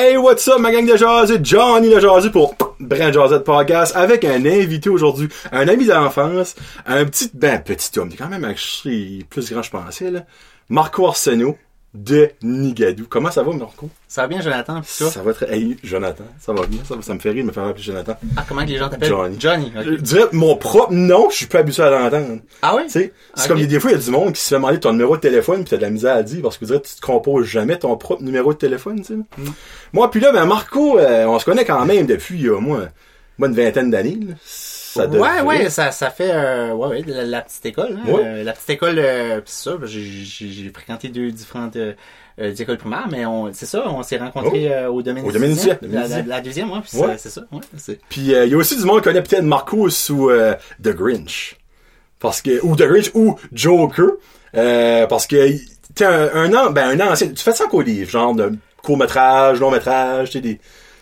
Hey, what's up, ma gang de jaseux? Johnny le jaseux pour Brand Jazette Podcast avec un invité aujourd'hui, un ami d'enfance, un petit, ben, petit homme, quand même un chien plus grand, je pensais, là. Marco Arsenault de Nigadou. Comment ça va, Marco? Ça va bien, Jonathan? Pis toi? Ça va très, hey, Jonathan. Ça va bien, ça, ça me fait rire de me faire appeler Jonathan. Ah, comment que les gens t'appellent? Johnny. Johnny, ok. Je dirais mon propre nom, je suis pas habitué à l'entendre. Ah oui? Tu sais, c'est comme des fois, il y a du monde qui se fait demander ton numéro de téléphone pis t'as de la misère à dire parce que tu dirais, tu te composes jamais ton propre numéro de téléphone, tu sais. Mm. Moi, puis là, ben, Marco, euh, on se connaît quand même depuis, euh, moi, moi, une vingtaine d'années, Ça ouais, ouais, ça, ça fait, euh, ouais, ouais, la, la petite école, hein. Ouais. Euh, la petite école, euh, c'est ça, j'ai, fréquenté deux différentes, euh, écoles primaires, mais on, c'est ça, on s'est rencontrés euh, au domaine Oh. Au domaine La, domaine la, deuxième, ouais, pis Ouais. c'est, ça, Puis il y a aussi du monde qui connaît peut-être Marco sous The Grinch. Parce que, ou The Grinch ou Joker. Parce que t'es un, un an, ben un ancien. Tu fais ça qu'au livre, genre de court-métrage, long-métrage, tu sais, des,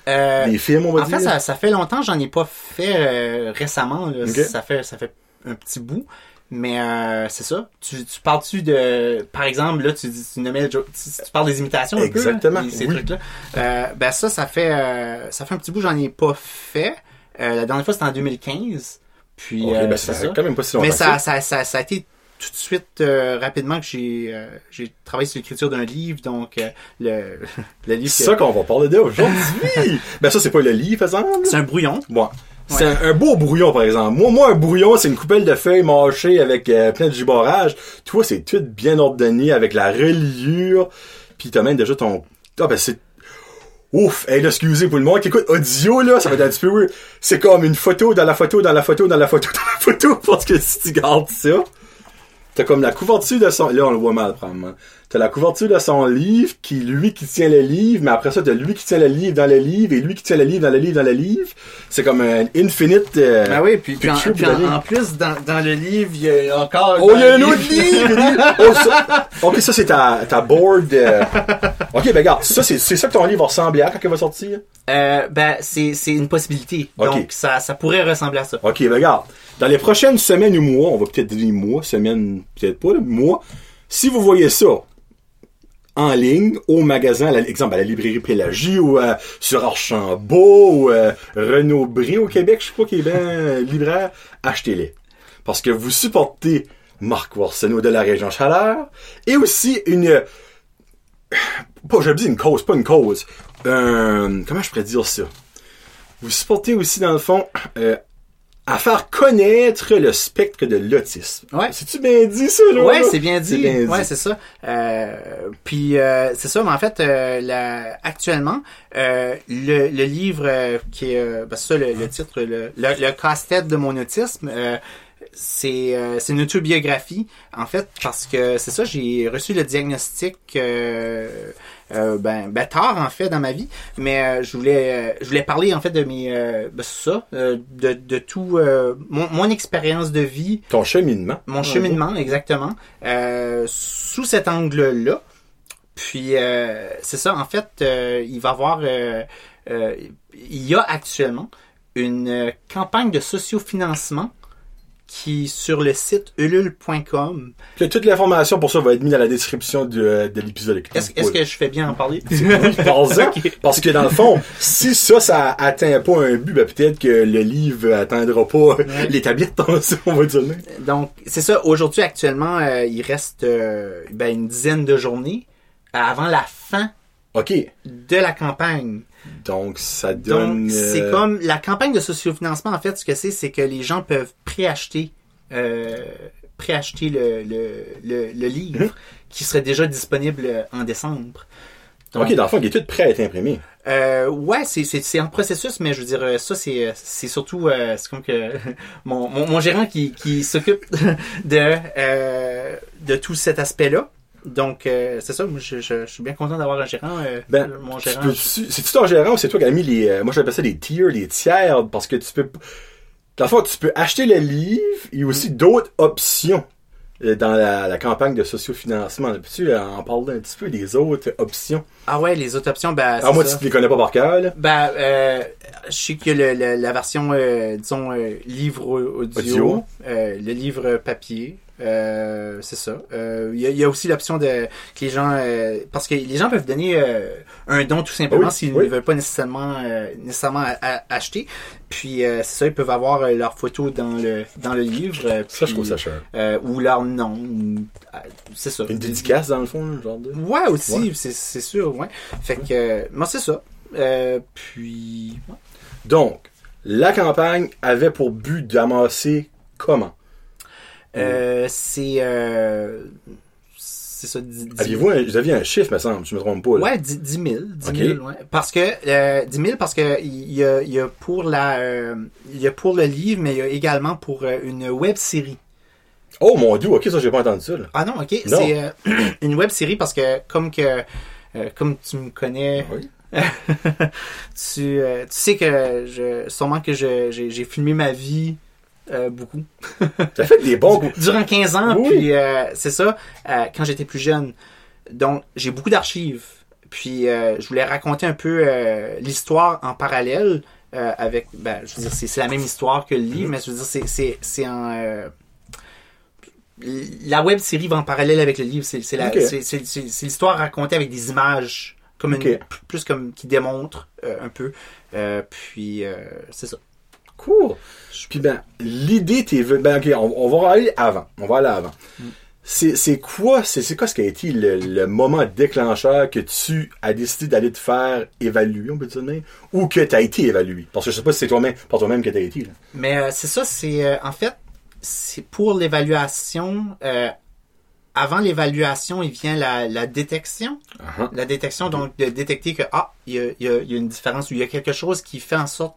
euh, des films, on va En dire. fait, ça, ça fait longtemps, j'en ai pas fait euh, récemment. Là. Ça fait ça fait un petit bout. Mais euh, c'est ça. Tu, tu parles-tu de. Par exemple, là, tu tu nommais tu, tu parles des imitations un Exactement, peu. là, ces oui. trucs-là. Euh, ben ça, ça fait euh, ça fait un petit bout, j'en ai pas fait. Euh, la dernière fois c'était en 2015. Puis Ok, euh, ben, c'est ça quand même pas si longtemps Mais ça, ça, ça, ça a été tout de suite euh, rapidement que j'ai euh, j'ai travaillé sur l'écriture d'un livre, donc euh, le, le livre C'est que- ça qu'on va parler d'aujourd'hui. ben ça, c'est pas le livre, par exemple? c'est un brouillon. Bon. C'est un, un beau brouillon, par exemple. Moi, moi, un brouillon, c'est une coupelle de feuilles mâchées avec euh, plein de giborage. Toi, c'est tout bien ordonné avec la reliure. Puis t'as même déjà ton... Ah, ben c'est... Ouf! Hey, excusez pour le monde qui écoute audio, là, ça va être un petit peu. C'est comme une photo dans la photo, dans la photo, dans la photo, dans la photo, parce que si tu gardes ça, t'as comme la couverture de son... Là, on le voit mal, probablement. T'as la couverture de son livre, qui lui qui tient le livre, mais après ça, t'as lui qui tient le livre dans le livre, et lui qui tient le livre dans le livre dans le livre. C'est comme un infinite... euh, Ah oui, puis, puis, en, puis plus, dans, dans le livre, il y a encore... Oh, il y a un autre livre! Oh, ça- ok, ça, c'est ta, ta board. euh. Ok, ben, regarde, ça, c'est, ça que ton livre va ressembler à quand il va sortir? Euh, ben, c'est, c'est une possibilité. Ok. Donc, ça, ça pourrait ressembler à ça. Ok, ben, regarde. Dans les prochaines semaines ou mois, on va peut-être dire mois, semaines, peut-être pas, là, mois. Si vous voyez ça en ligne, au magasin, la- exemple, à la librairie Pélagie ou euh, sur Archambault ou euh, Renaud Bré au Québec, je sais pas qui est bien euh, libraire, achetez-les. Parce que vous supportez Marc Arsenault de la région Chaleur et aussi une... Pas, je dis une cause, pas une cause. Un- comment je pourrais dire ça? Vous supportez aussi, dans le fond, euh, à faire connaître le spectre de l'autisme. Ouais. C'est-tu bien dit, ça, là? Ouais, c'est bien dit. bien ouais, c'est ça. Euh, puis euh, c'est ça, mais en fait, euh, la- actuellement, euh, le, le livre euh, qui est, euh, ben, c'est ça le, le titre, le, le, le casse-tête de mon autisme. C'est euh, c'est une autobiographie en fait parce que c'est ça j'ai reçu le diagnostic euh, euh, ben, ben tard en fait dans ma vie mais euh, je voulais euh, je voulais parler en fait de mes euh, ben, ça euh, de, de tout euh, mon, mon expérience de vie Ton cheminement. mon cheminement, exactement, euh, sous cet angle-là. Puis, euh, c'est ça, en fait, euh, il va y avoir... euh, euh, il y a actuellement une campagne de sociofinancement qui, sur le site ulule.com... Toute l'information pour ça va être mise dans la description de, de l'épisode. Est-ce est-ce que je fais bien en parler? Parce que dans le fond, si ça, ça atteint pas un but, ben peut-être que le livre atteindra pas l'établir de tension, on va dire. Donc, c'est ça. Aujourd'hui, actuellement, euh, il reste euh, ben, une dizaine de journées avant la fin de la campagne. Donc, ça Donc, donne... c'est euh, comme la campagne de sociofinancement, en fait, ce que c'est, c'est que les gens peuvent préacheter, euh, préacheter le, le, le, le livre qui serait déjà disponible en décembre. Donc, OK, dans le fond, il est tout prêt à être imprimé. euh, ouais, c'est, c'est, c'est en processus, mais je veux dire, euh, ça, c'est, c'est surtout, euh, c'est comme que mon, mon, mon gérant qui, qui s'occupe de, euh, de tout cet aspect-là. Donc, euh, c'est ça, moi, je, je, je suis bien content d'avoir un gérant. euh, Ben, mon gérant. c'est-tu ton gérant ou c'est toi qui as mis les... euh, moi, j'appelle ça les tiers, les tiers, parce que tu peux... Dans le fond, tu peux acheter le livre et aussi d'autres options euh, dans la, la campagne de sociofinancement. Peux-tu en parler un petit peu des autres options? Ah ouais, les autres options, ben, Ah, moi, ça. tu les connais pas par cœur, là. Ben, euh, je sais que le, le- la version, euh, disons, euh, livre audio, Audio. le livre papier, Euh, c'est ça. Euh, Il y, a, il y a aussi l'option de que les gens euh, parce que les gens peuvent donner euh, un don tout simplement Oui, s'ils oui. ne veulent pas nécessairement euh, nécessairement acheter. Puis euh, c'est ça, ils peuvent avoir euh, leur photo dans le dans le livre. euh, Ça, je trouve ça cher. euh, ou leur nom. euh, C'est ça. Une dédicace, dans le fond, genre de... Ouais, aussi, Ouais. c'est c'est sûr, ouais. Fait que, euh, moi, c'est ça. Euh, puis, ouais. Donc, la campagne avait pour but d'amasser comment? Euh, c'est, euh, c'est ça, 10, 10 Aviez-vous un, vous aviez un chiffre, me semble, je me trompe pas, là. Ouais, 10, 10 000. 10 Ok. 000, ouais. Parce que, euh, 10 000 parce que il y a, y a pour la, euh, il y a pour le livre, mais il y a également pour euh, une web série. Oh mon dieu, ok, ça j'ai pas entendu ça, là. Ah non, ok. Non. C'est euh, une web série parce que, comme que, euh, comme tu me connais, Oui. tu, euh, tu sais que je, sûrement que je, j'ai, j'ai filmé ma vie euh, beaucoup. T'as fait des bons coups. Durant 15 ans, Oui. puis euh, c'est ça, euh, quand j'étais plus jeune. Donc, j'ai beaucoup d'archives. Puis, je voulais raconter un peu l'histoire en parallèle avec, ben, je veux dire, c'est, la même histoire que le livre, mais je veux dire, c'est, en... la web série va en parallèle avec le livre. C'est, l'histoire racontée avec des images, comme une, plus comme qui démontrent euh, un peu. Puis, euh, c'est ça. Cool. Puis ben, l'idée t'es venue. Ben ok, on, on va aller avant. On va aller avant. C'est, c'est quoi, c'est, quoi ce qui a été le, le moment déclencheur que tu as décidé d'aller te faire évaluer, on peut dire, ou que tu as été évalué? Parce que je sais pas si c'est toi-même, par toi-même que tu as été, là. Mais euh, c'est ça, c'est euh, en fait, c'est pour l'évaluation. euh, avant l'évaluation, il vient la, la détection. Uh-huh. La détection, donc de détecter que ah, il y a, il y a- il y a une différence ou il y a quelque chose qui fait en sorte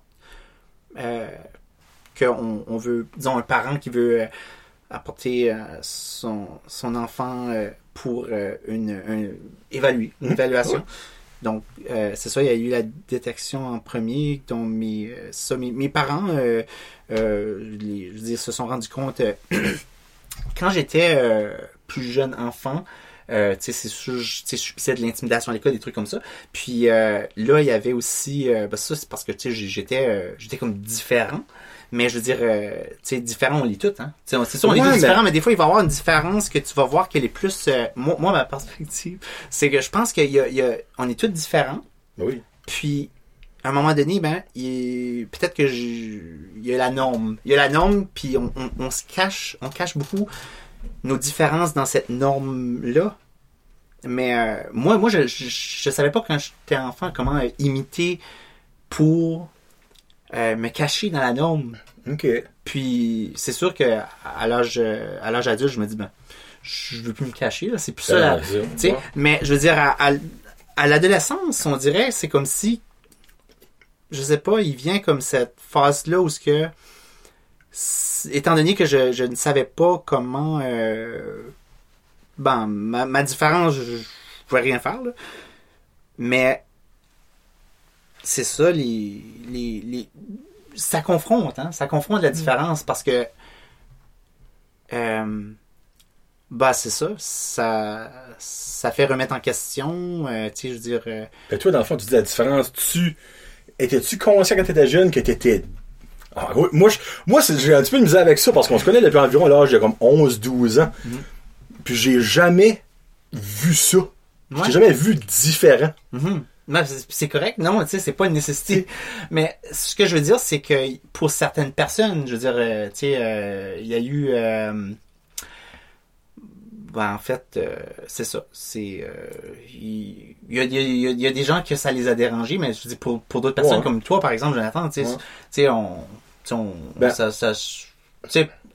qu'on on veut, disons, un parent qui veut euh, apporter euh, son, son enfant euh, pour euh, une, un- évaluer, une Mhm. évaluation. Donc, euh, c'est ça, il y a eu la détection en premier, dont mes, euh, ça, mes, mes parents euh, euh, les- je veux dire, se sont rendus compte euh, quand j'étais euh, plus jeune enfant. Euh, tu sais, c'est je- je subissais de l'intimidation à l'école, des trucs comme ça. Puis euh, là, il y avait aussi, euh, ben ça c'est parce que tu sais, j'étais, j'étais comme différent. Mais je veux dire, tu sais, différent, on lit tout, hein. C'est sûr, on est Ouais, tous mais- différents, mais des fois, il va y avoir une différence que tu vas voir qu'elle est plus. moi, moi, ma perspective, c'est que je pense qu'il y a, il y a- on est tous différents. Ben oui. Puis, à un moment donné, ben, il- peut-être que j'ai- il y a la norme. Il y a la norme, puis on, on- on se cache, on cache beaucoup nos différences dans cette norme-là. Mais euh, moi, moi, je, je, je savais pas quand j'étais enfant comment euh, imiter pour euh, me cacher dans la norme. Ok. Puis c'est sûr que à l'âge euh, à l'âge adulte, je me dis ben je veux plus me cacher là, c'est plus ça. La- mais je veux dire à, à, à l'adolescence, on dirait c'est comme si je sais pas, il vient comme cette phase là où ce que étant donné que je, je ne savais pas comment euh, ben ma, ma différence je, je pouvais rien faire là. Mais c'est ça les les, les ça confronte, hein? Ça confronte la différence parce que. Euh, bah, c'est ça. Ça, ça fait remettre en question. euh, tu sais, je veux dire. euh, Ben, toi, dans le fond, tu dis la différence. Tu étais-tu conscient quand tu étais jeune que tu étais. moi, je, moi j'ai un petit peu de misère avec ça parce qu'on se connaît depuis environ l'âge de comme 11-12 ans. Puis j'ai jamais vu ça. Ouais. J'ai jamais vu différent. mhm. Non, c'est- c'est correct. Non, tu sais, c'est pas une nécessité. Mais ce que je veux dire, c'est que pour certaines personnes, je veux dire, euh, tu sais, euh, il y a eu. euh, ben, en fait, euh, c'est ça. C'est. Il y, a, il y a- il y a- il y a des gens que ça les a dérangés, mais je dire, pour, pour d'autres personnes Ouais. comme toi, par exemple, Jonathan, tu sais, on. on Ben- ça,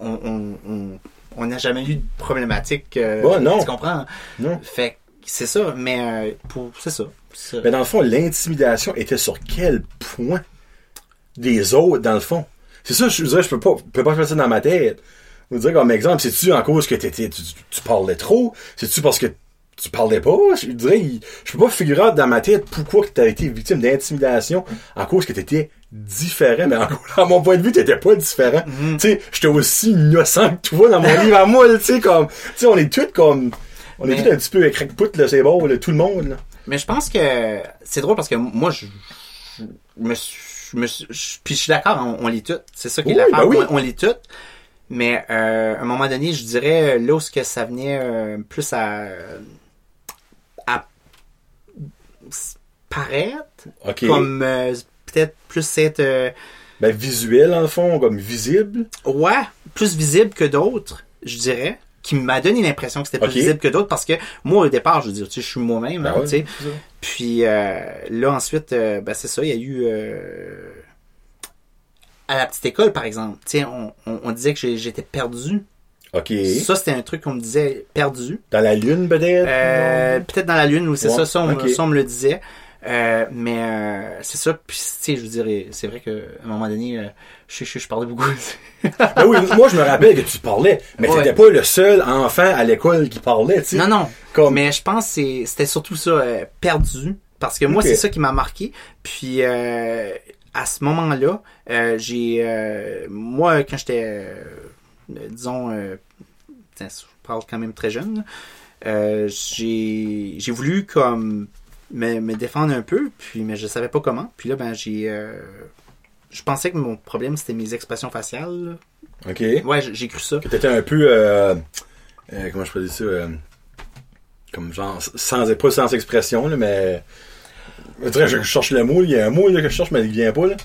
on. on, on on n'a jamais eu de problématique. euh, Ouais, non. Tu comprends? Non. Fait c'est ça, mais euh, pour c'est ça. Mais dans le fond, l'intimidation était sur quel point des autres, dans le fond? C'est ça, je dirais, je peux pas, je peux pas faire ça dans ma tête. Veux dire, comme exemple, c'est-tu en cause que t'étais, tu, tu parlais trop? C'est-tu parce que tu parlais pas? Je dirais, je peux pas figurer dans ma tête pourquoi tu as été victime d'intimidation en cause que t'étais différent. Mais en, à mon point de vue, t'étais pas différent. Tu sais, j'étais aussi innocent que toi dans mon livre à moi, tu sais, comme, tu sais, on est tous comme, on est tous un petit peu crackput, là, c'est bon, là, tout le monde, là. Mais je pense que c'est drôle parce que moi, je, je me suis. je me suis- je- puis je suis d'accord, on, on lit tout. C'est ça qui est Oui, l'affaire. ben oui. on, on lit tout. Mais euh, à un moment donné, je dirais là où ce que ça venait euh, plus à, à s- paraître, OK. comme euh, peut-être plus être euh, Ben, visuel, en fond, comme visible. ouais, plus visible que d'autres, je dirais, qui m'a donné l'impression que c'était plus visible que d'autres parce que moi au départ, je veux dire, tu sais, je suis moi-même, Ben hein, ouais, tu sais. Puis euh, là ensuite, euh, ben c'est ça, il y a eu euh, à la petite école par exemple, on, on, on disait que j'étais perdu. OK. Ça c'était un truc qu'on me disait perdu. Dans la lune, peut-être? Euh, peut-être dans la lune ou c'est Ouais, ça, ça on, me- ok. ça on me le disait. Euh, mais euh, c'est ça, puis tu sais, je veux dire, c'est vrai qu'à un moment donné, euh, je, je, je parlais beaucoup. Ben oui, moi, je me rappelle que tu parlais, mais Ouais. t'étais pas le seul enfant à l'école qui parlait, tu sais. non, non, Comme... Mais je pense que c'est- c'était surtout ça, euh, perdu. Parce que moi, c'est ça qui m'a marqué. Puis euh, à ce moment-là, euh, j'ai euh, moi quand j'étais euh, disons tiens, je parle quand même très jeune, j'ai j'ai voulu comme me, me défendre un peu, puis mais je savais pas comment. Puis là ben j'ai je pensais que mon problème c'était mes expressions faciales. là. OK. Ouais, j'ai cru ça. Que t'étais un peu... Comment je peux dire ça? comme genre, sans, pas sans expression, là, mais... Je cherche le mot, il y a un mot là, que je cherche, mais il vient pas, là.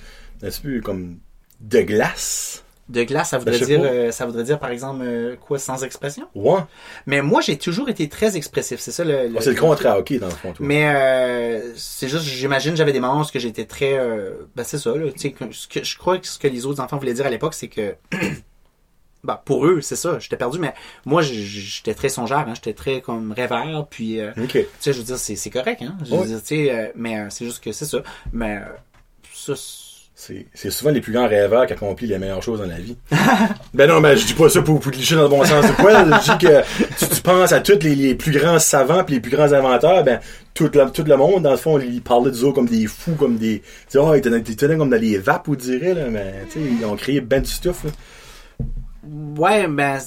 Un petit peu comme de glace. De glace, ça Ben, voudrait dire euh, ça voudrait dire par exemple euh, quoi sans expression? Ouais. Mais moi, j'ai toujours été très expressif. C'est ça le. C'est le contraire, OK, dans le fond, toi. Mais euh, c'est juste, j'imagine, j'avais des moments où j'étais très, euh, ben c'est ça là. Tu sais, je crois que ce que les autres enfants voulaient dire à l'époque, c'est que, bah pour eux, c'est ça. J'étais perdu, mais moi, j'étais très songeur. Hein, j'étais très comme rêveur. Puis, euh, tu sais, je veux dire, c'est c'est correct. Hein. Je veux dire, tu sais, euh, mais euh, c'est juste que c'est ça. Mais euh, ça. c'est- souvent les plus grands rêveurs qui accomplissent les meilleures choses dans la vie. ben non, ben je dis pas ça pour, pour te licher dans le bon sens du poil. Je dis que si tu penses à tous les, les plus grands savants puis les plus grands inventeurs, ben tout le, tout le monde, dans le fond, ils parlaient d'eux autres comme des fous, comme des... Tu sais, oh, ils tenaient comme dans les vapes, on dirait, là, mais tu sais, ils ont créé ben du stuff. Là. Ouais, ben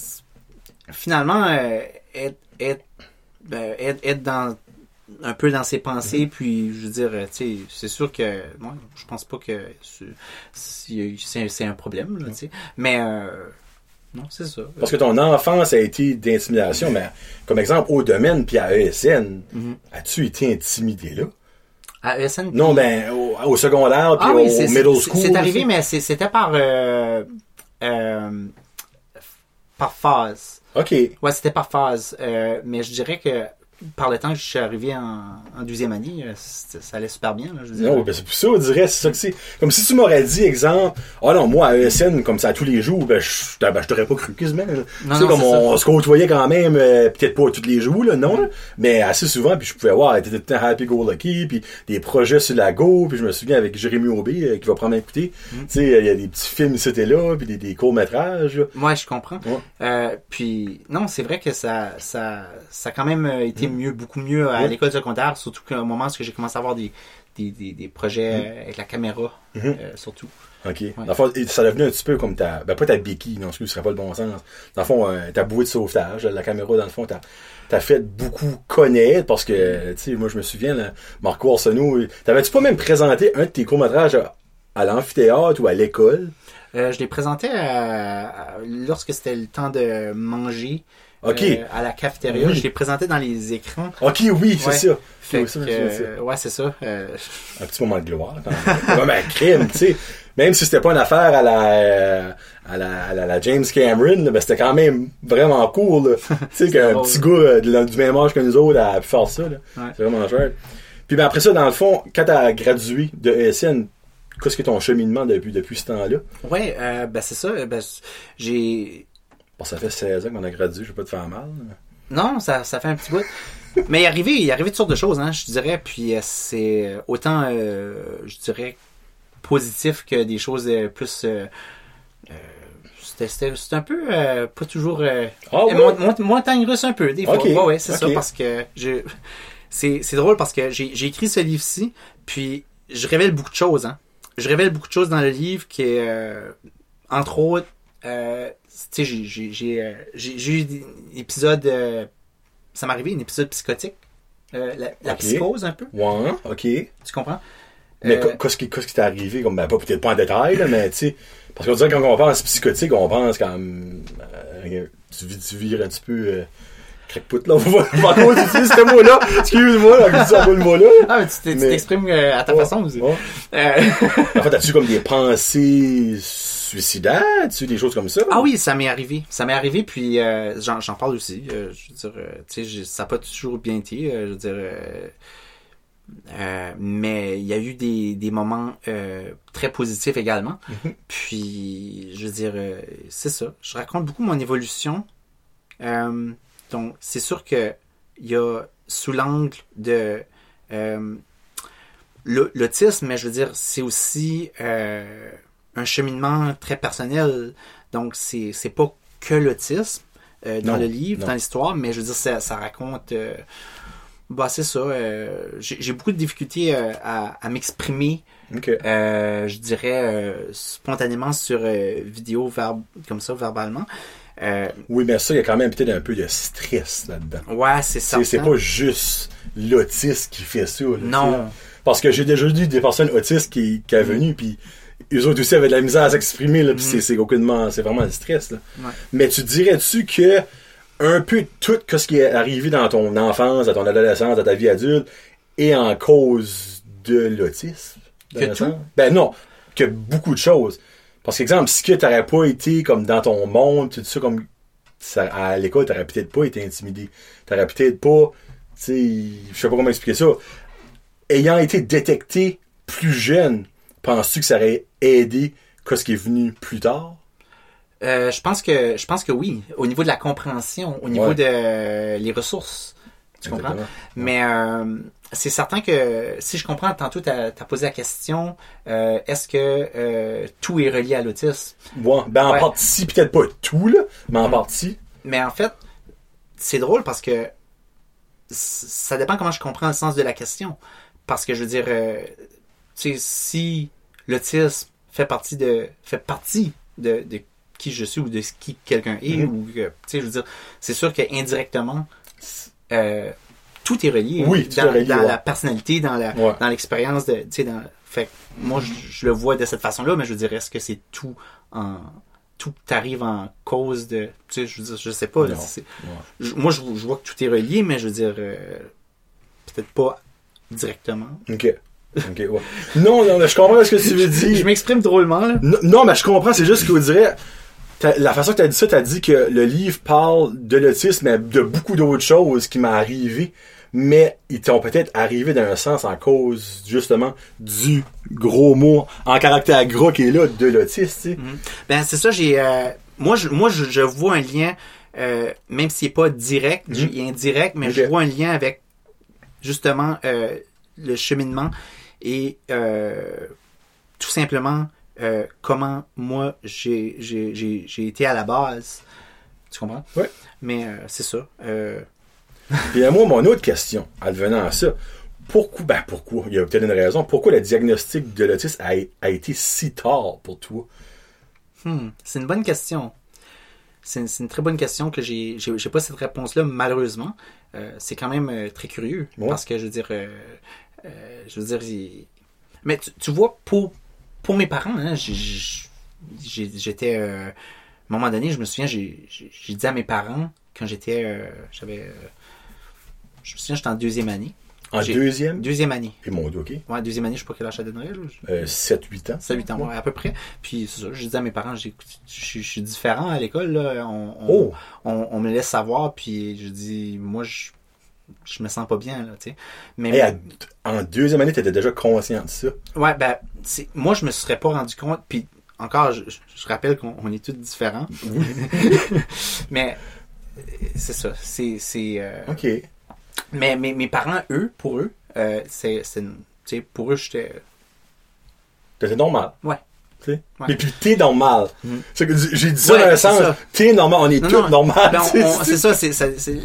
finalement, euh, être, être, ben, être, être dans un peu dans ses pensées, puis je veux dire, euh, tu sais, c'est sûr que moi, je pense pas que c'est- un problème, là, tu sais. Mais euh, non, c'est ça. Parce que ton enfance a été d'intimidation, mais comme exemple, au domaine puis à ESN, Mhm. as-tu été intimidé là? À ESN, Non, ben au, au secondaire puis ah au, oui, middle school. C'est arrivé, mais c'était par euh, euh, par phase. OK. Ouais, c'était par phase. Euh, mais je dirais que par le temps que je suis arrivé en, en deuxième année, euh, ça allait super bien. Là, je veux. Non, ben c'est pour ça, on dirait, c'est ça que c'est. Comme si tu m'aurais dit, exemple, ah non, moi, à ESN, comme ça, à tous les jours, ben, je, ben, je t'aurais pas cru quasiment. Tu sais, non, comme on, se côtoyait quand même, euh, peut-être pas tous les jours, là, non, là, mais assez souvent, puis je pouvais voir, t'étais tout le temps happy-go-lucky, puis des projets sur la go, puis je me souviens avec Jérémy Aubé, euh, qui va prendre écouter, Mm. tu sais, il y a des petits films, c'était là, puis des, des courts-métrages. Moi, je comprends. Ouais. Euh, puis non, c'est vrai que ça, ça, ça a quand même été mieux, beaucoup mieux à. Ouais. l'école secondaire, surtout qu'au moment où j'ai commencé à avoir des, des, des, des projets euh, avec la caméra, Mhm. euh, surtout. OK. Dans le fond, et ça devenait un petit peu comme ta, ben pas ta béquille, non, ce serait pas le bon sens. Dans le fond, euh, ta bouée de sauvetage, la caméra, dans le fond, t'as, t'as fait beaucoup connaître parce que, tu sais, moi, je me souviens, là, Marco Arsenault, t'avais-tu pas même présenté un de tes courts-métrages à, à l'amphithéâtre ou à l'école? Euh, je à- à- lorsque c'était le temps de manger OK. euh, à la cafétéria. Oui. Je les présentais dans les écrans. OK, oui, c'est Ouais. ça. Fait que, euh, ouais, c'est ça. Euh, Un petit moment de gloire. Comme un crime, tu sais. Même si c'était pas une affaire à la, euh, à la, à la, la James Cameron, ben c'était quand même vraiment cool, là. tu sais, qu'un petit gars de- du même âge que nous autres a pu faire ça, là. Ouais. C'est vraiment chouette. Puis ben après ça, dans le fond, quand t'as gradué de ESN, qu'est-ce que ton cheminement depuis, depuis ce temps-là? ouais, euh, ben c'est ça. Ben, j'ai Bon, ça fait 16 ans qu'on a gradué, je vais pas te faire mal. Non, ça, ça fait un petit bout. Mais il est arrivé, il est arrivé toutes sortes de choses, hein, je dirais. Puis euh, c'est autant, euh, je dirais, positif que des choses euh, plus. euh, euh, c'était, un peu euh, pas toujours. Euh, Ah ouais? mon- mon- montagne russe un peu, des fois. Ok, Ouais, ouais, c'est ça, parce que je. C'est, c'est drôle parce que j'ai, j'ai écrit ce livre-ci, puis je révèle beaucoup de choses, hein. Je révèle beaucoup de choses dans le livre qui est, euh, entre autres, euh, sais, j'ai, j'ai, j'ai, euh, eu des épisodes, euh, ça m'est arrivé, un épisode psychotique, euh, la, psychose un peu, Ouais, ok. tu comprends? Mais qu- qu'est-ce qui, qu'est-ce qui t'est arrivé? Comme, ben, pas, peut-être pas en détail, là, mais tu sais, parce qu'on dirait que quand on pense psychotique, on pense comme, euh, tu, vis- tu vires un petit peu, crackpot, là. Va encore utiliser ce mot-là. Excuse-moi, pas le mot-là. Ah, mais tu Mais- t'exprimes à ta Ouais, façon aussi. ouais. Euh, En fait, as-tu comme des pensées suicidaires? As-tu des choses comme ça? Ah oui, ça m'est arrivé. Ça m'est arrivé, puis euh, j'en, parle aussi. Euh, je veux dire, euh, tu sais, ça n'a pas toujours bien été. euh, je veux dire, mais il y a eu des, des moments très positifs également. Puis, je veux dire, c'est ça. Je raconte beaucoup mon évolution. Donc, c'est sûr que il y a sous l'angle de l'au- l'autisme, mais je veux dire, c'est aussi un cheminement très personnel. Donc, c'est c'est pas que l'autisme euh, dans Non, le livre, non. dans l'histoire, mais je veux dire, ça, ça raconte. euh, bah, c'est ça. euh, J'ai beaucoup de difficultés à, à m'exprimer, je dirais, spontanément sur vidéo, verbe, comme ça, verbalement. Oui, mais ça, il y a quand même peut-être un peu de stress là-dedans. ouais, c'est ça. C'est pas juste l'autiste qui fait ça. là. Non. Parce que j'ai déjà vu des personnes autistes qui, qui sont venues, puis eux autres aussi avaient de la misère à s'exprimer, là, puis c'est- c'est aucunement, c'est vraiment le stress, là. Ouais. Mais tu dirais-tu que un peu tout ce qui est arrivé dans ton enfance, à ton adolescence, à ta vie adulte, est en cause de l'autisme? Que tout? Ben non, que beaucoup de choses. Parce qu'exemple, si que t'aurais pas été comme dans ton monde, tout ça, comme ça, à l'école, t'aurais peut-être pas été intimidé. T'aurais peut-être pas, tu sais, je sais pas comment expliquer ça. Ayant été détecté plus jeune, penses-tu que ça aurait aidé que ce qui est venu plus tard? Euh, je pense que je pense que oui. Au niveau de la compréhension, au niveau Ouais. de euh, les ressources. Tu comprends? Mais euh, c'est certain que si je comprends, tantôt tu as, posé la question est-ce que tout est relié à l'autisme? Ouais, ben en Ouais. partie, peut-être pas tout, là, mais en partie. Mais en fait, c'est drôle parce que ça dépend comment je comprends le sens de la question. Parce que je veux dire, tu sais, si l'autisme fait partie de fait partie de, de qui je suis ou de ce qui quelqu'un est, ou que, tu sais, je veux dire, c'est sûr que indirectement, euh, tout est relié. Oui, tout dans, relié, dans ouais. la personnalité, dans la Ouais. dans l'expérience de, tu sais, dans. Fait moi, je, je le vois de cette façon-là, mais je veux dire, est-ce que c'est tout en tout arrive en cause de, tu sais, je veux dire, je sais pas. là, Ouais. moi, je, je vois que tout est relié, mais je veux dire, euh, peut-être pas directement. Ok. Ouais. Non, non, mais je comprends ce que tu veux dire. Je m'exprime drôlement, là. Non, non, mais je comprends, c'est juste qu'on dirait. t'as- La façon que tu as dit ça, tu as dit que le livre parle de l'autisme, mais de beaucoup d'autres choses qui m'est arrivé, mais ils t'ont peut-être arrivé dans un sens en cause, justement, du gros mot en caractère gras qui est là de l'autisme, sais. Ben, c'est ça, j'ai. euh, moi, je, moi je, je vois un lien, euh, même s'il n'est pas direct, il est indirect, mais je vois un lien avec, justement, euh, le cheminement et euh, tout simplement euh, comment moi j'ai j'ai- j'ai j'ai été à la base. Tu comprends? Ouais. Mais euh, c'est ça. Euh, Puis à moi, mon autre question, advenant à ça, pourquoi, ben pourquoi, il y a peut-être une raison, pourquoi le diagnostic de l'autisme a, a été si tard pour toi? Hmm, c'est une bonne question. C'est une, très bonne question que j'ai j'ai j'ai pas cette réponse là malheureusement. Euh, c'est quand même euh, très curieux Ouais. parce que je veux dire euh, euh, je veux dire il- mais tu, tu vois pour pour mes parents hein, j'étais euh, à un moment donné je me souviens j'ai dit à mes parents quand j'étais euh, j'avais euh, je me souviens j'étais en deuxième année En deuxième? deuxième année Et mon Dieu, ok. ouais deuxième année je sais pas quel âge ça donnerait. Euh, 7-8 ans. Ça, 8 ans, ouais, à peu près. Puis c'est ça, je disais à mes parents, j'ai- je suis- je suis différent à l'école, là. On, on, Oh! on, on me laisse savoir, puis je dis, moi, je, je me sens pas bien, là, tu sais. Mais, Hey, à- en deuxième année, tu étais déjà conscient de ça. ouais, ben, c'est, moi, je me serais pas rendu compte, puis encore, je, je rappelle qu'on on est tous différents. Mais, euh, c'est ça, c'est, euh, OK. mais, mais mes parents, eux, pour eux, euh, c'est, pour eux, j'étais, T'étais normal. ouais. Ouais. Mais puis t'es normal. Que j'ai dit ça Ouais, dans un c'est sens. T'es normal. On est Non, tous normal. Ben, on- on- c'est ça, c'est,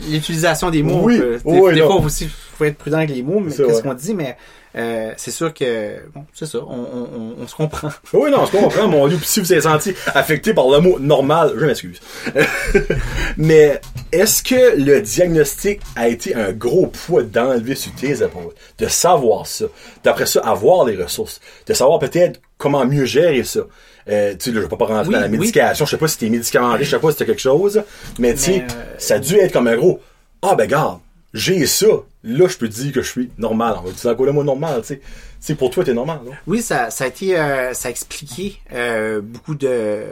l'utilisation des mots. Oui, euh, des, oui, des non. fois aussi, faut être prudent avec les mots, mais qu'est-ce qu'on dit, mais euh, c'est sûr que bon, c'est ça, on, on, on, on se comprend. Oui, non, je comprends, mon Dieu. Puis si vous êtes senti affecté par le mot normal, je m'excuse. Mais est-ce que le diagnostic a été un gros poids d'enlever sur tes épaules? De savoir ça. D'après ça, avoir les ressources. De savoir peut-être comment mieux gérer ça. Euh, tu sais, là, je vais pas rentrer Oui, dans la oui. médication. Je sais pas si t'es médicamenté, je sais pas si t'as quelque chose. Mais tu sais, euh, ça a dû être comme un gros, ah ben garde, j'ai ça. Là, je peux te dire que je suis normal. On va utiliser encore le mot normal, tu sais. Pour toi, t'es normal, non? Oui, ça, ça a été, euh, ça a expliqué euh, beaucoup de,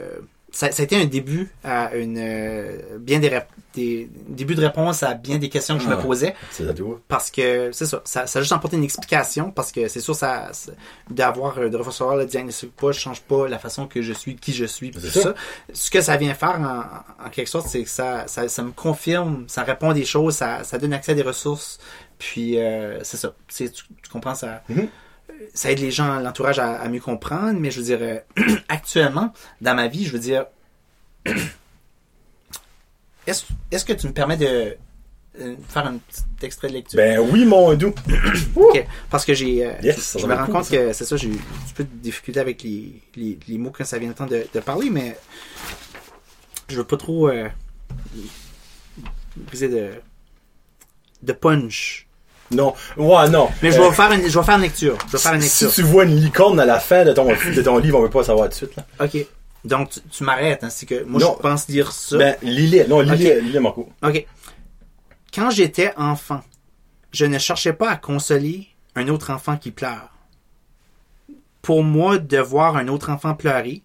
ça, ça a été un début à une euh, bien des, de réponse à bien des questions que je me Ah. posais parce que c'est ça, ça, ça a juste apporté une explication parce que c'est sûr ça, d'avoir euh, de recevoir le diagnostic pas change pas la façon que je suis, qui je suis, tout C'est ça. ça. Ce que ça vient faire en, en quelque sorte, c'est que ça, ça, me confirme, ça répond à des choses, ça, ça donne accès à des ressources, puis euh, c'est ça. Tu, tu comprends ça? Mhm. Ça aide les gens, l'entourage à, à mieux comprendre, mais je veux dire, euh, actuellement, dans ma vie, je veux dire, est-ce, que tu me permets de euh, faire un petit extrait de lecture? Ben oui, mon doux. Parce que j'ai. euh, Yes, je- me rends compte ça. que c'est ça, j'ai eu un petit peu de difficulté avec les, les, les mots quand ça vient le temps de, de parler, mais je veux pas trop euh, briser de, de punch. Non. Ouais, non. Mais je Euh, vais faire une, je vais faire une lecture. Je vais faire une Si lecture. tu vois une licorne à la fin de ton, de ton livre, on veut pas savoir tout de suite. Là. Ok. Donc tu, tu m'arrêtes, hein, c'est que moi Non. je pense dire ça. Ben, lis-les. Non, lis-les, Ok. lis-les, Marco. Ok. Quand j'étais enfant, je ne cherchais pas à consoler un autre enfant qui pleure. Pour moi, de voir un autre enfant pleurer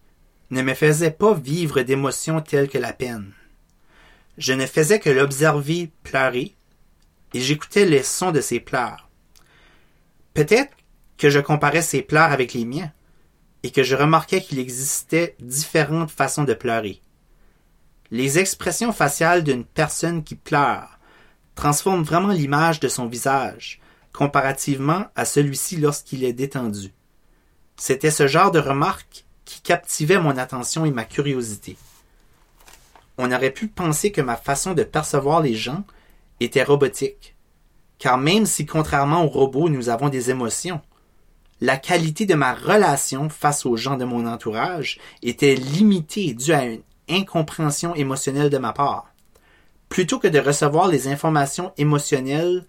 ne me faisait pas vivre d'émotions telles que la peine. Je ne faisais que l'observer pleurer et j'écoutais les sons de ses pleurs. Peut-être que je comparais ses pleurs avec les miens et que je remarquais qu'il existait différentes façons de pleurer. Les expressions faciales d'une personne qui pleure transforment vraiment l'image de son visage, comparativement à celui-ci lorsqu'il est détendu. C'était ce genre de remarques qui captivait mon attention et ma curiosité. On aurait pu penser que ma façon de percevoir les gens était robotique, car même si contrairement aux robots nous avons des émotions, la qualité de ma relation face aux gens de mon entourage était limitée due à une incompréhension émotionnelle de ma part. Plutôt que de recevoir les informations émotionnelles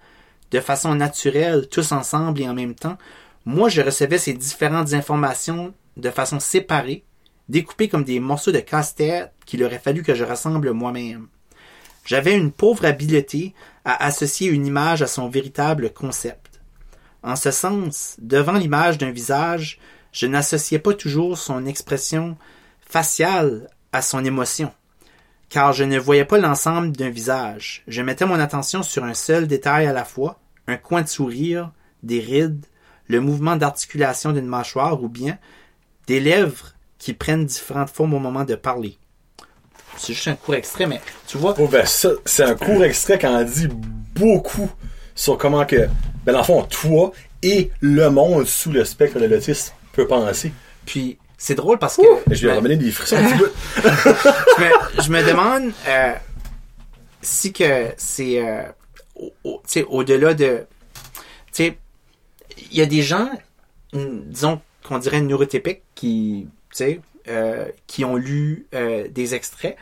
de façon naturelle, tous ensemble et en même temps, moi je recevais ces différentes informations de façon séparée, découpées comme des morceaux de casse-tête qu'il aurait fallu que je ressemble moi-même. J'avais une pauvre habileté à associer une image à son véritable concept. En ce sens, devant l'image d'un visage, je n'associais pas toujours son expression faciale à son émotion, car je ne voyais pas l'ensemble d'un visage. Je mettais mon attention sur un seul détail à la fois, un coin de sourire, des rides, le mouvement d'articulation d'une mâchoire ou bien des lèvres qui prennent différentes formes au moment de parler. C'est juste un court extrait, mais tu vois, Oh, ben, ça, c'est un court extrait qui en dit beaucoup sur comment que, ben, dans le fond, toi et le monde sous le spectre de l'autisme peut penser. puis c'est drôle parce que Je vais me- ramener des frissons un petit peu. je, me, je me demande euh, si que c'est euh, au- au- tu sais, au-delà de tu sais il y a des gens mm, disons qu'on dirait neurotypiques qui tu sais qui ont lu euh, des extraits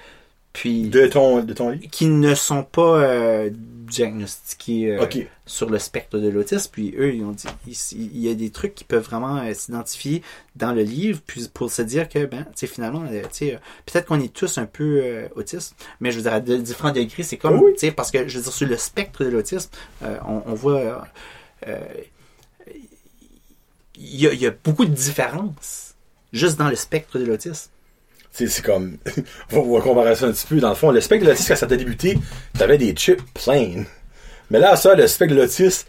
puis De ton, de ton livre? qui ne sont pas euh, diagnostiqués euh, sur le spectre de l'autisme. Puis eux, ils ont dit, il, y a des trucs qui peuvent vraiment euh, s'identifier dans le livre, puis pour se dire que, ben, tu sais, finalement, euh, tu sais, euh, peut-être qu'on est tous un peu euh, autistes, mais je veux dire, à de- différents degrés, c'est comme, Oui. tu sais, parce que, je veux dire, sur le spectre de l'autisme, euh, on, on voit, euh, euh, il y, a, il y a beaucoup de différences juste dans le spectre de l'autisme. C'est, c'est comme, on va comparer ça un petit peu. Dans le fond, le spectre de l'autisme, quand ça t'a débuté, t'avais des chips pleins. Mais là, ça, le spectre de l'autisme,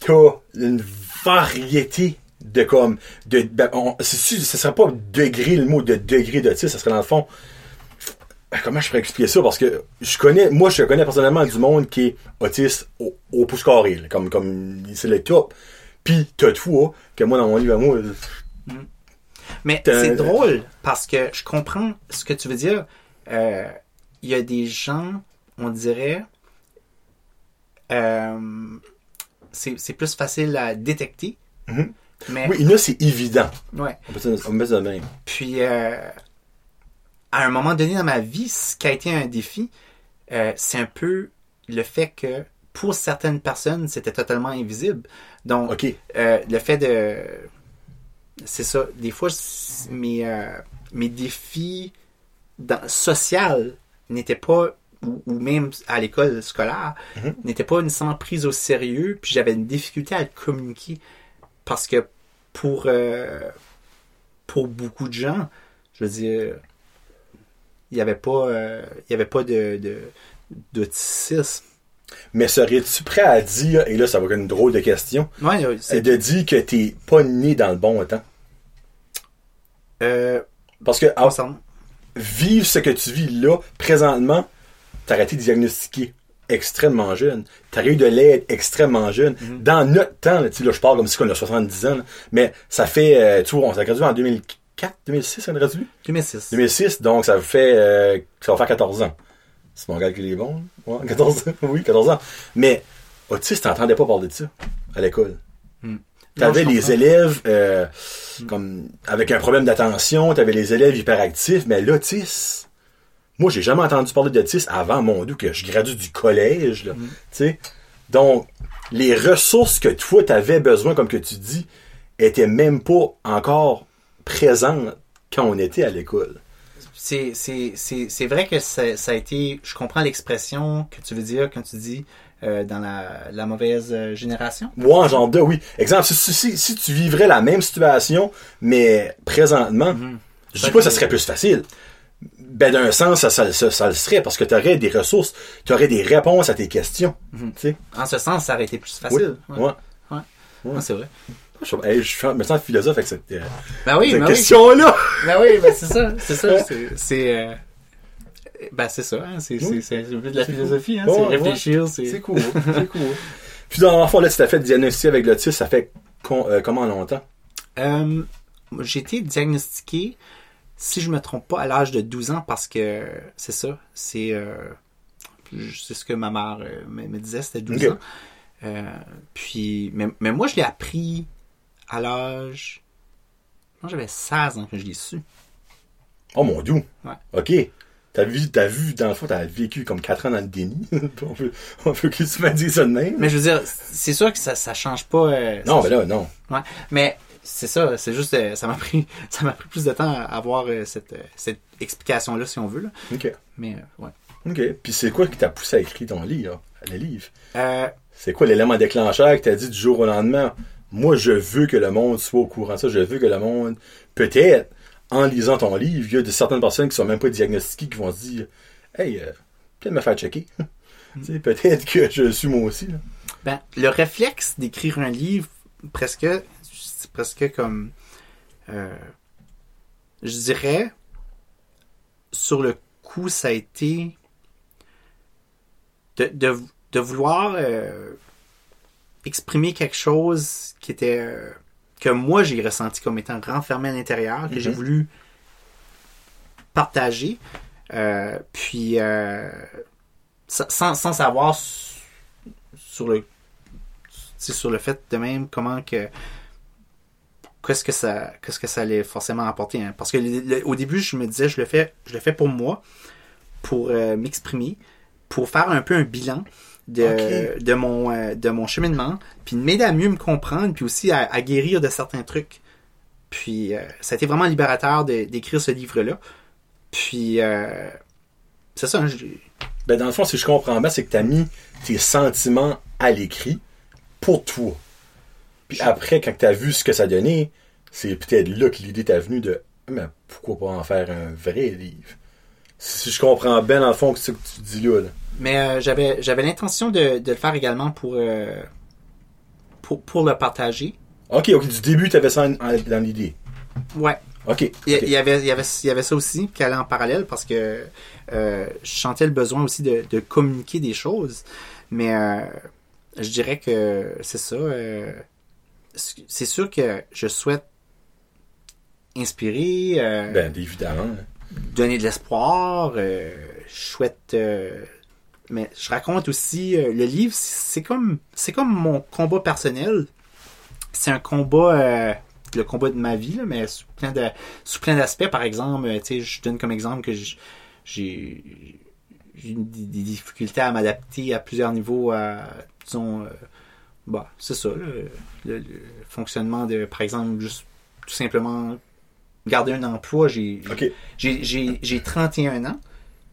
t'as une variété de comme, de, ben, on, c'est, ce serait pas degré, le mot de degré d'autisme, ça serait dans le fond, ben, comment je pourrais expliquer ça? Parce que je connais, moi, je connais personnellement du monde qui est autiste au, au pouce carré, là, comme, comme, c'est le top. Puis, t'as toi, que moi, dans mon livre à moi, Mais c'est drôle parce que je comprends ce que tu veux dire. Euh, Il y a des gens, on dirait, euh, c'est plus facile à détecter. Mhm. Mais Oui, a, c'est évident. ouais. On peut ça de même. Puis euh, à un moment donné dans ma vie, ce qui a été un défi, euh, c'est un peu le fait que pour certaines personnes, c'était totalement invisible. Donc le fait de c'est ça, des fois mes euh, mes défis social n'étaient pas ou, ou même à l'école scolaire Mhm. n'étaient pas nécessairement pris au sérieux, puis j'avais une difficulté à le communiquer parce que pour euh, pour beaucoup de gens, je veux dire, il n'y avait pas euh, il y avait pas de de d'autisme. Mais serais-tu prêt à dire, et là, ça va être une drôle de question, Ouais, euh, c'est c'est de dire que t'es pas né dans le bon temps? euh, Parce que vivre ce que tu vis là, présentement, t'as été diagnostiqué extrêmement jeune. T'as eu de l'aide extrêmement jeune. Mhm. Dans notre temps, là, là, je parle comme si on a 70 ans, là, mais ça fait, euh, tu vois, on s'est gradué en 2004, 2006, on a gradué? 2006. 2006, donc ça fait, euh, ça va faire 14 ans. Si mon calcul est bon, ouais, 14 ans, oui, 14 ans. Mais, autiste, t'entendais pas parler de ça à l'école. Non, T'avais les élèves euh, comme avec un problème d'attention, t'avais les élèves hyperactifs, mais l'autisme, moi j'ai jamais entendu parler d'autisme avant mon dieu que je gradue du collège, là, sais. Donc les ressources que toi t'avais besoin, comme que tu dis, étaient même pas encore présentes quand on était à l'école. C'est, c'est, c'est, c'est vrai que ça, ça a été. Je comprends l'expression que tu veux dire quand tu dis euh, dans la, la mauvaise euh, génération. Moi, en genre de, oui. Exemple, si, si, si, si tu vivrais la même situation, mais présentement, je dis pas que ça serait plus facile. Ben, d'un sens, ça, ça, ça, ça le serait, parce que tu aurais des ressources, tu aurais des réponses à tes questions. Sais? En ce sens, ça aurait été plus Oui. facile. Ouais. Ouais. Ouais, c'est vrai. Je, hey, je me sens philosophe avec cette, euh, Ben oui, cette ben oui. question-là. Ben oui, ben c'est ça. C'est ça. C'est, euh, ben c'est ça. Hein, c'est, un peu de la philosophie. Hein, c'est réfléchir. C'est... Cool. C'est cool. Puis dans l'enfant, là, tu t'as fait diagnostiquer avec l'autisme, ça fait con- euh, comment longtemps? J'ai été diagnostiqué, si je me trompe pas, à l'âge de 12 ans parce que c'est ça. C'est, c'est ce que ma mère me, me disait, c'était 12 Ok. ans. Euh, puis, mais, mais moi, je l'ai appris à l'âge. Moi, j'avais 16 ans que je l'ai su. Oh mon dieu. Ouais. OK. T'as vu, t'as vu, dans le fond, t'as vécu comme 4 ans dans le déni. on peut, on peut que tu m'as dit ça de même. Mais je veux dire, c'est sûr que ça, ça change pas. euh, non, mais là, non. Ouais. Mais c'est ça, c'est juste, euh, ça m'a pris, ça m'a pris plus de temps à avoir euh, cette, cette explication-là, si on veut. Là. OK. Mais ouais. OK. Puis c'est quoi qui t'a poussé à écrire ton livre, le livre? C'est quoi l'élément déclencheur qui t'a dit du jour au lendemain, moi, je veux que le monde soit au courant de ça, je veux que le monde, peut-être, en lisant ton livre, il y a de certaines personnes qui sont même pas diagnostiquées qui vont se dire, hey, euh, peut-être me faire checker. Sais, peut-être que je le suis moi aussi. Ben, le réflexe d'écrire un livre, presque, presque comme, euh, je dirais, sur le coup, ça a été de vouloir euh, exprimer quelque chose qui était euh, que moi j'ai ressenti comme étant renfermé à l'intérieur, que j'ai Mhm. voulu partager, Euh, puis euh, sa- sans, sans savoir sur le sur le fait de même comment que qu'est-ce que ça qu'est-ce que ça allait forcément apporter hein. parce que le- le- au début je me disais je le fais je le fais pour moi pour euh, m'exprimer pour faire un peu un bilan de, mon euh, de mon cheminement puis de m'aider à mieux me comprendre puis aussi à, à guérir de certains trucs puis euh, ça a été vraiment libérateur d'écrire ce livre là puis euh, c'est ça hein, Ben, dans le fond, si je comprends bien, c'est que tu as mis tes sentiments à l'écrit pour toi. Puis après, quand tu as vu ce que ça donnait, c'est peut-être là que l'idée t'a venue de mais pourquoi pas en faire un vrai livre? Si je comprends bien, dans le fond, ce que tu dis là. là. Mais euh, j'avais j'avais l'intention de, de le faire également pour, euh, pour pour le partager. Ok, ok, du début, tu avais ça en- en- dans l'idée. Ouais. Ok. Il y, ok. il y avait il y avait il y avait ça aussi qui allait en parallèle parce que euh, je sentais le besoin aussi de, de communiquer des choses. Mais euh, je dirais que c'est ça. euh, c'est sûr que je souhaite inspirer, euh, Ben, évidemment. donner de l'espoir. euh, je souhaite euh, mais je raconte aussi euh, le livre, c'est comme c'est comme mon combat personnel. C'est un combat euh, le combat de ma vie là, mais sous plein de sous plein d'aspects par exemple, euh, tu sais, je donne comme exemple que j'ai des, difficultés à m'adapter à plusieurs niveaux à disons euh, bah, c'est ça le, le- le fonctionnement de par exemple juste tout simplement garder un emploi, j'ai OK. j'ai- j'ai j'ai 31 ans.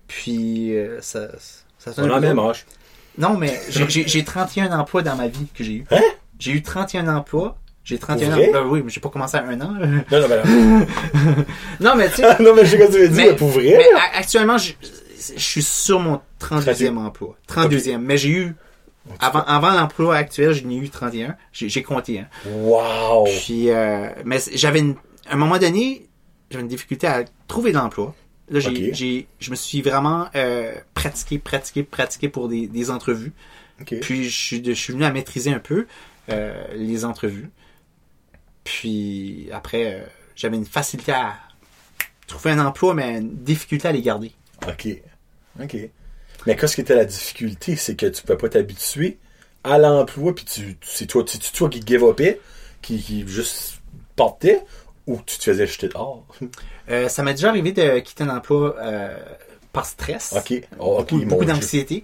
Puis euh, ça ça On sonne a le même âge. Non, mais j'ai- j'ai j'ai 31 emplois dans ma vie que j'ai eu. Hein? J'ai eu 31 emplois. J'ai 31 Pour vrai? emplois. Oui, mais j'ai pas commencé à un an. Non, non, ben non. non, mais tu sais. non, mais je sais que tu veux dire, Mais- pour vrai. mais actuellement, je, je suis sur mon 32e emploi. 32e. Mais j'ai eu. Avant, avant l'emploi actuel, j'en ai eu 31. J'ai compté. Hein. Wow. Puis, euh, mais j'avais une- à un moment donné, j'avais une difficulté à trouver de l'emploi. Là, j'ai, j'ai, je me suis vraiment euh, pratiqué, pratiqué, pratiqué pour des, des entrevues. Puis, je suis, je suis venu à maîtriser un peu euh, les entrevues. Puis, après, euh, j'avais une facilité à trouver un emploi, mais une difficulté à les garder. OK. OK. Mais qu'est-ce qui était la difficulté? C'est que tu peux pas t'habituer à l'emploi, puis tu, c'est toi, toi qui give upais, qui, qui juste partait, ou tu te faisais jeter dehors? Euh, ça m'est déjà arrivé de quitter un emploi euh, par stress. OK. Oh, beaucoup, d'anxiété.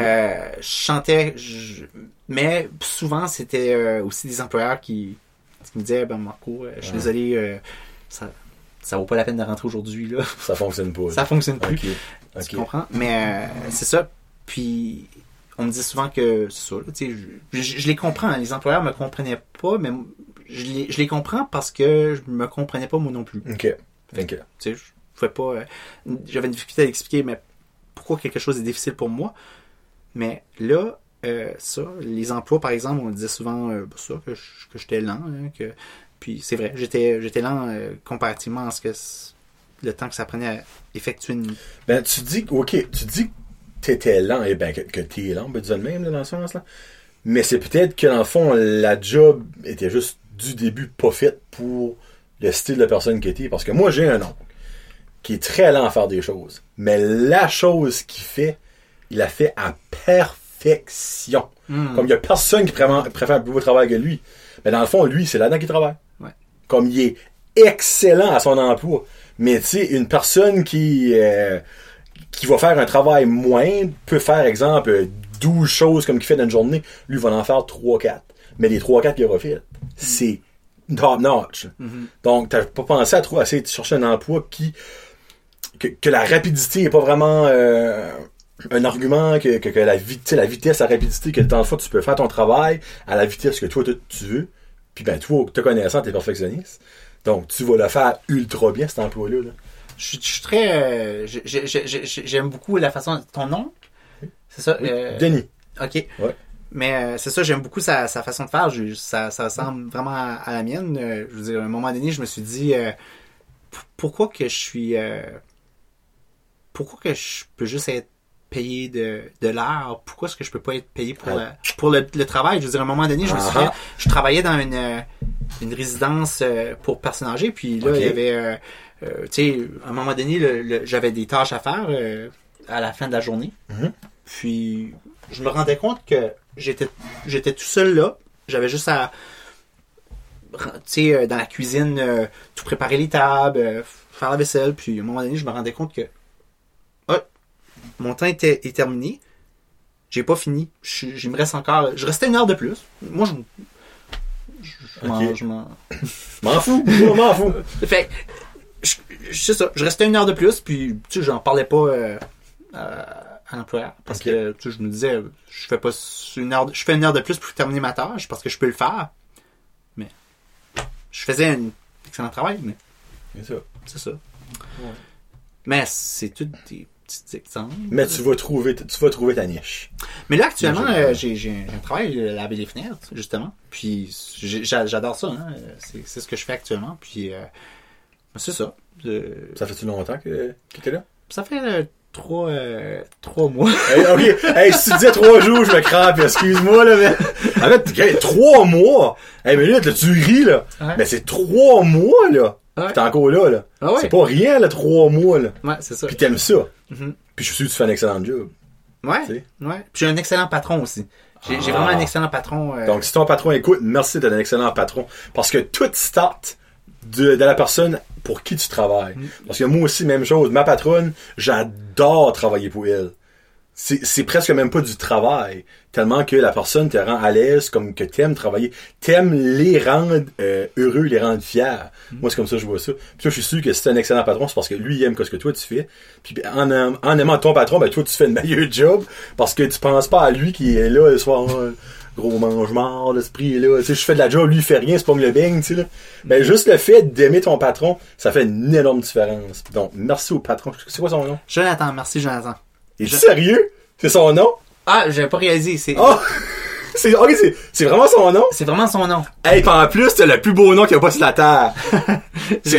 Euh, je chantais, je- mais souvent c'était aussi des employeurs qui, qui me disaient, ben Marco, je suis désolé, ça, ça vaut pas la peine de rentrer aujourd'hui là, Ça fonctionne pas. ça fonctionne plus, OK. tu comprends? Mais c'est ça. Puis on me dit souvent que c'est ça. là, je, je- je les comprends. hein, les employeurs me comprenaient pas, mais je les, je les comprends parce que je me comprenais pas moi non plus. Tu sais, je pouvais pas. euh, J'avais une difficulté à expliquer, mais pourquoi quelque chose est difficile pour moi. Mais là, euh, ça, les emplois, par exemple, on disait souvent euh, ça, que j'étais lent. hein, que... Puis c'est vrai, j'étais j'étais lent euh, comparativement à ce que le temps que ça prenait à effectuer une. Ben, tu dis, OK, tu dis que t'étais lent, et ben, que, que t'es lent, peut dire le même, là, dans ce sens-là. Mais c'est peut-être que, dans le fond, la job était juste du début pas faite pour le style de personne que t'es. Parce que moi, j'ai un oncle qui est très lent à faire des choses. Mais la chose qu'il fait, il la fait à perfection. Hmm. Comme il y a personne qui préfère, préfère un plus beau travail que lui. Mais dans le fond, lui, c'est là-dedans qu'il travaille. Ouais. Comme il est excellent à son emploi. Mais tu sais, une personne qui, euh, qui va faire un travail moindre peut faire, exemple, euh, 12 choses comme qu'il fait dans une journée. Lui va en faire 3-4. Mais les 3-4 qu'il aura fait, c'est top notch. Donc, t'as pas pensé à trouver, essayer de chercher un emploi qui, que, que la rapidité est pas vraiment euh, un argument, que, que, que la, vi- tu sais, la vitesse, la rapidité, que dans le fond, tu peux faire ton travail à la vitesse que toi, tu veux. Puis ben, toi, te connaissant, t'es perfectionniste. Donc, tu vas le faire ultra bien, cet emploi-là. là. Je, suis- je suis très. euh, j'ai- j'ai- j'ai- j'ai- J'aime beaucoup la façon. Ton nom? C'est ça Oui. euh, Denis. Ok. Ouais. Mais euh, c'est ça, j'aime beaucoup sa, sa façon de faire. Je- ça, ça ressemble vraiment à, à la mienne. Euh, je veux dire, à un moment donné, je me suis dit euh, pourquoi que je suis. euh, pourquoi que je peux juste être payé de, de l'heure? Pourquoi est-ce que je peux pas être payé pour, la- pour le, le travail? Je veux dire, à un moment donné, je me Ah souviens, ah. je travaillais dans une, euh, une résidence pour personnes âgées. Puis là, il y avait. tu sais, à un moment donné, j'avais des tâches à faire euh, à la fin de la journée. Mhm. Puis je me rendais compte que j'étais j'étais tout seul là. J'avais juste à tu sais euh, dans la cuisine euh, tout préparer les tables, euh, faire la vaisselle, puis à un moment donné, je me rendais compte que ah, mon temps était est terminé. J'ai pas fini. Je, je me reste encore je restais une heure de plus. Moi je je, je m'en- je m'en fous, moi, m'en fous. fait je, je- c'est ça, je restais une heure de plus, puis tu sais, j'en parlais pas euh, à, à l'employeur. Parce que tu sais, je me disais, je fais pas une heure de- je fais une heure de plus pour terminer ma tâche parce que je peux le faire. Mais je faisais un excellent travail, mais C'est ça. c'est ça. Mais c'est tout des petits exemples. Mais tu vas trouver, tu vas trouver ta niche. Mais là, actuellement, euh, j'ai un travail de laver les fenêtres, justement. Puis j'adore ça. Hein. C'est c'est ce que je fais actuellement. Puis euh, c'est ça. Euh, Ça fait-tu longtemps que, que t'es là? Ça fait euh, trois, euh, trois mois. Hey, ok, hey, si tu disais trois jours, je me crape, excuse-moi, là, mais. En fait, hey, trois mois! Hey, mais là, tu ris, là. Ouais. Mais c'est trois mois, là. Ouais. T'es encore là, là. Ah ouais? C'est pas rien, là, trois mois, là. Ouais, c'est ça. Puis t'aimes ça. Mhm. Puis je suis sûr que tu fais un excellent job. Ouais. Ouais. Puis j'ai un excellent patron aussi. J'ai j'ai Ah. vraiment un excellent patron. euh, Donc, si ton patron écoute, merci d'être un excellent patron. Parce que tout start de, de la personne pour qui tu travailles. Mm. Parce que moi aussi, même chose. Ma patronne, j'adore travailler pour elle. C'est presque même pas du travail. Tellement que la personne te rend à l'aise, comme que t'aimes travailler. T'aimes les rendre euh, heureux, les rendre fiers. Mm. Moi, c'est comme ça que je vois ça. Puis toi, je suis sûr que si t'es un excellent patron, c'est parce que lui, il aime ce que toi, tu fais. Puis en, en aimant ton patron, ben toi, tu fais le meilleur job. Parce que tu penses pas à lui qui est là le soir. Gros mange-mort, l'esprit est là. Tu sais, je fais de la job, lui, il fait rien, c'est pas le beigne, tu sais, là. Ben, juste le fait d'aimer ton patron, ça fait une énorme différence. Donc, merci au patron. C'est quoi son nom? Jonathan, merci Jonathan. Je- sérieux? C'est son nom? Ah, j'avais pas réalisé. C'est Oh! c'est, ok, c'est, vraiment son nom? c'est vraiment son nom. Hey, pis en plus, t'as le plus beau nom qu'il y a pas sur la terre.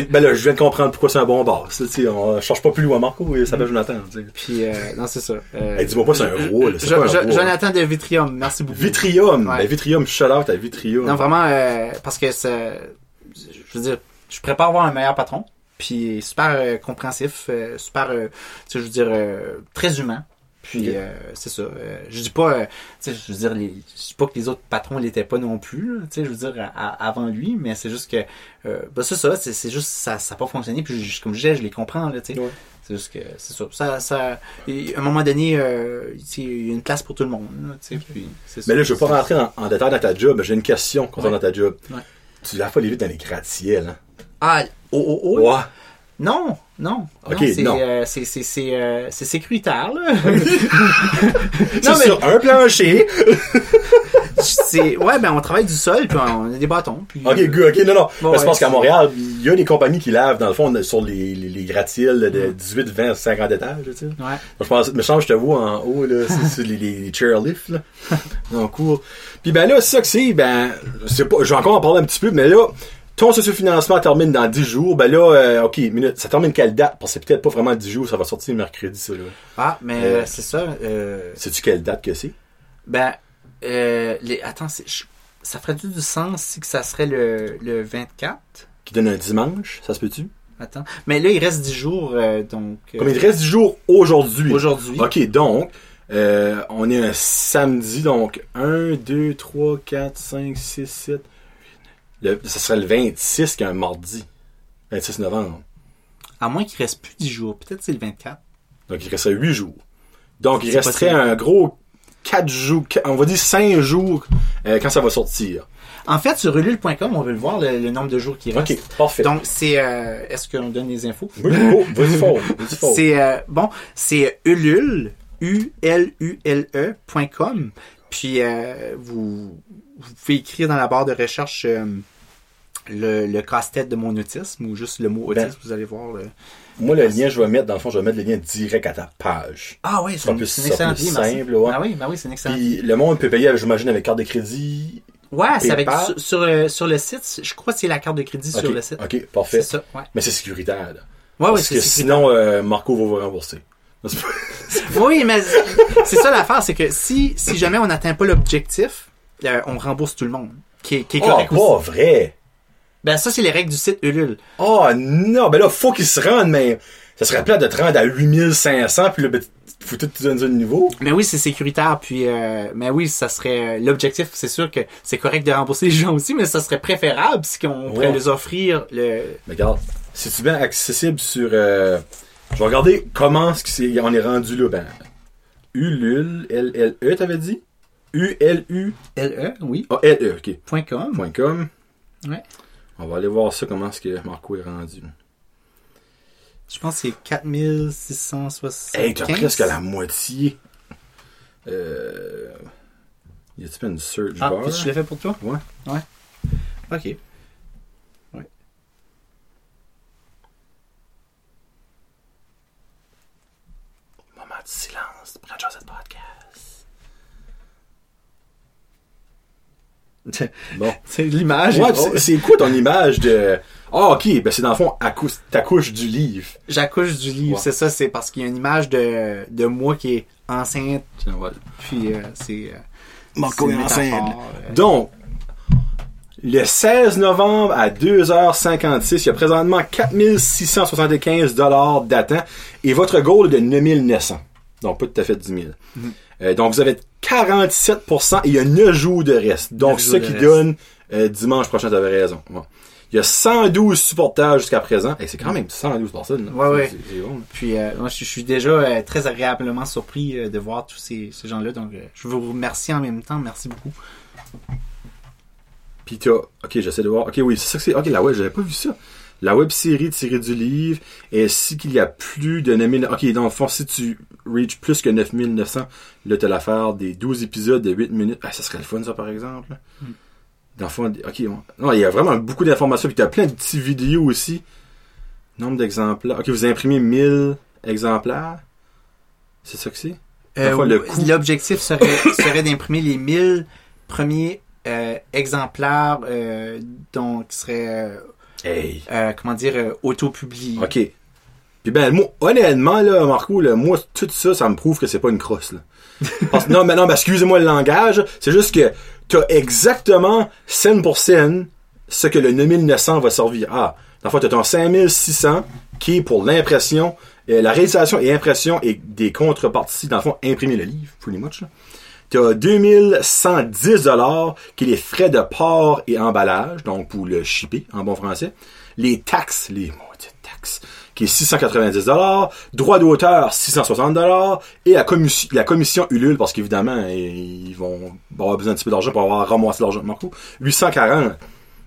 Ben là, je viens de comprendre pourquoi c'est un bon boss. Sais, on cherche pas plus loin. Marco, il s'appelle Jonathan, tu sais. Puis euh, non, c'est ça. Euh, Hey, dis-moi pas c'est un roi, là. Pas un roi. Jonathan de Vitrium, merci beaucoup. Vitrium. Ouais. Ben, Vitrium, shout out à Vitrium. Non, vraiment, euh, parce que c'est, je veux dire, je prépare avoir un meilleur patron, puis super euh, compréhensif, euh, super, euh, tu sais, je veux dire, euh, très humain. Puis euh, c'est ça. euh, je dis pas, euh, tu sais, je veux dire, les, je dis pas que les autres patrons l'étaient pas non plus, tu sais, je veux dire, à- à- avant lui, mais c'est juste que, ben c'est ça, c'est, juste, ça, ça a pas fonctionné, puis je- comme je disais, je les comprends, là, tu sais. Ouais. C'est juste que, c'est ça. Ça, ça, et à un moment donné, euh, il y a une place pour tout le monde, là, tu sais, puis ça. Mais là, je veux pas rentrer en, en détail dans ta job. J'ai une question concernant Ouais. ta job. Ouais. Tu l'as pas les vite dans les gratte-ciels, hein? Ah, oh, oh, oh. Non, non. Ok, non, c'est, euh, c'est, c'est, c'est, euh, sécuritaire, là. Non, mais sur un plancher. c'est, ouais, ben, on travaille du sol, puis on a des bâtons, puis. Ok, good, ok, non, non. Bon, je pense qu'à Montréal, il y a des compagnies qui lavent, dans le fond, sur les, les, les gratte-ciels de 18, 20, 50 étages, tu sais. Ouais. Je pense, me que je te vois en haut, là, c'est sur les, les chairlifts, là. En cours. Puis ben là, c'est ça que c'est, ben, c'est pas, je vais encore en parler un petit peu, mais là, ton sociofinancement termine dans 10 jours, ben là, euh, ok, minute, ça termine quelle date? Parce que c'est peut-être pas vraiment 10 jours, ça va sortir mercredi, ça, là. Ah, mais Euh, euh, c'est ça. Euh, Sais-tu quelle date que c'est? ben, euh, les, attends, ça ferait-tu du sens si que ça serait le, le 24? Qui donne un dimanche, ça se peut-tu? Attends. Mais là, il reste 10 jours, euh, donc. Comme il te reste 10 jours aujourd'hui? Aujourd'hui. Ok, donc, on est un samedi, donc 1, 2, 3, 4, 5, 6, 7. Le, ça serait le 26 qui est un mardi. 26 novembre. À moins qu'il reste plus 10 jours. Peut-être c'est le 24. Donc il resterait 8 jours. Donc il resterait possible. un gros 4 jours, on va dire 5 jours euh, quand ça va sortir. En fait, sur ulule.com, on veut le voir, le, le nombre de jours qui reste. Ok, parfait. Donc, c'est, euh, est-ce qu'on donne les infos? oui, vas-y fort. C'est euh, bon, c'est ulule e.com. Puis euh, vous vous pouvez écrire dans la barre de recherche le, le casse-tête de mon autisme ou juste le mot autisme, Ben. vous allez voir le Moi, le lien, je vais mettre, dans le fond, je vais mettre le lien direct à ta page. Ah oui, c'est une, plus- c'est ça une excellente plus simple, ouais. Ah oui, ben oui, c'est une excellente. Puis le monde peut payer, j'imagine, avec carte de crédit. Ouais, c'est avec sur, sur le sur le site, je crois que c'est la carte de crédit sur le site. ok, C'est parfait. ça, ouais. Mais c'est sécuritaire. Là. Ouais, ouais, Parce c'est que c'est- sinon, euh, Marco va vous rembourser. C'est Oui, mais c'est ça l'affaire, c'est que si si jamais on n'atteint pas l'objectif, euh, on rembourse tout le monde. Qui est, qui est Oh, correct aussi. pas vrai. Ben ça c'est les règles du site Ulule. Oh non, ben là, faut qu'il se rende, mais ça serait plate de te rendre à 8500, puis là, ben, faut tout te donner un niveau. Mais oui, c'est sécuritaire. Puis, euh, mais oui, ça serait euh, l'objectif. C'est sûr que c'est correct de rembourser les gens aussi, mais ça serait préférable si on pourrait Ouais. les offrir le. Mais regarde, c'est-tu bien accessible sur... euh, Je vais regarder comment est-ce que c'est- on est rendu là. Ben, Ulule, L-L-E, t'avais dit? U-L-U... LE, oui. Ah, L-E, ok. Point .com. Point .com. Ouais. On va aller voir ça, comment est-ce que Marco est rendu. Je pense que c'est 4675. Hey, t'as presque la moitié. Euh... Y pas une search Ah, bar? je l'ai fait pour toi? Ouais. Ouais. Ok. Ouais. Moment de silence. Prends chose de podcast. Bon. c'est l'image. Ouais, c'est- c'est quoi ton image de... Ah, ok, ben c'est dans le fond accouche- ta couche du livre. J'accouche du livre, Ouais. c'est ça, c'est parce qu'il y a une image de, de moi qui est enceinte, voilà. puis euh, c'est. euh, Marco c'est est enceinte? euh, Donc, le 16 novembre à 2h56, il y a présentement 4675 dollars d'attente et votre goal est de 9900. Donc, pas tout à fait 10 000. Mhm. Euh, donc, vous avez 47% et il y a 9 jours de reste. Donc, ce qui donne euh, dimanche prochain, t'avais raison. Ouais. Il y a 112 supporters jusqu'à présent. Et c'est quand même 112 personnes. là. Ouais, ouais. C'est- c'est bon, là. Puis euh, moi, je, je suis déjà euh, très agréablement surpris de voir tous ces, ces gens-là. Donc, je veux vous remercier en même temps. Merci beaucoup. Puis t'as, ok, j'essaie de voir. Ok, oui, c'est ça que c'est. Ok, la web, j'avais pas vu ça. La web série tirée du livre, ainsi qu'il y a plus de 9000. Ok, dans le fond, si tu reach plus que 9900, là, t'as l'affaire des 12 épisodes de 8 minutes. Ah, ça serait le fun, ça, par exemple. Dans le fond, ok, non, il y a vraiment beaucoup d'informations. Puis t'as plein de petites vidéos aussi. Nombre d'exemplaires. Ok, vous imprimez 1000 exemplaires. C'est ça que c'est? Euh, L'objectif serait, serait d'imprimer les 1000 premiers euh, exemplaires euh, dont qui seraient, euh, Hey. comment dire, auto-publiés. OK. Puis ben, moi, honnêtement, là, Marco, là, moi, tout ça, ça me prouve que c'est pas une crosse, là. Parce- non, mais non, excusez-moi le langage, c'est juste que t'as exactement, scène pour scène, ce que le 9900 va servir. Ah, dans le fond, t'as ton 5600, qui est pour l'impression, euh, la réalisation et impression et des contreparties, dans le fond, imprimer le livre, pretty much. T'as 2110 dollars qui est les frais de port et emballage, donc pour le shipper en bon français. Les taxes, les maudites taxes, qui est 690 dollars. Droit d'auteur, 660 dollars. Et la commission, la commission Ulule, parce qu'évidemment, ils vont avoir besoin d'un petit peu d'argent pour avoir ramassé l'argent de Marco. 840.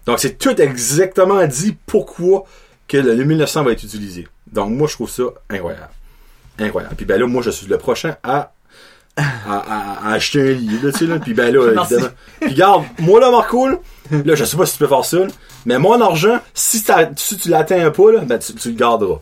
Donc c'est tout exactement dit pourquoi que le 1900 va être utilisé. Donc moi je trouve ça incroyable. Incroyable. Puis ben là, moi je suis le prochain à à, à- à acheter un livre, là, tu sais, là. Puis ben là, Merci. évidemment. Puis garde, moi là, Marco, là, là, je sais pas si tu peux faire ça, là, mais mon argent, si, si tu l'atteins pas, là, ben tu, tu le garderas.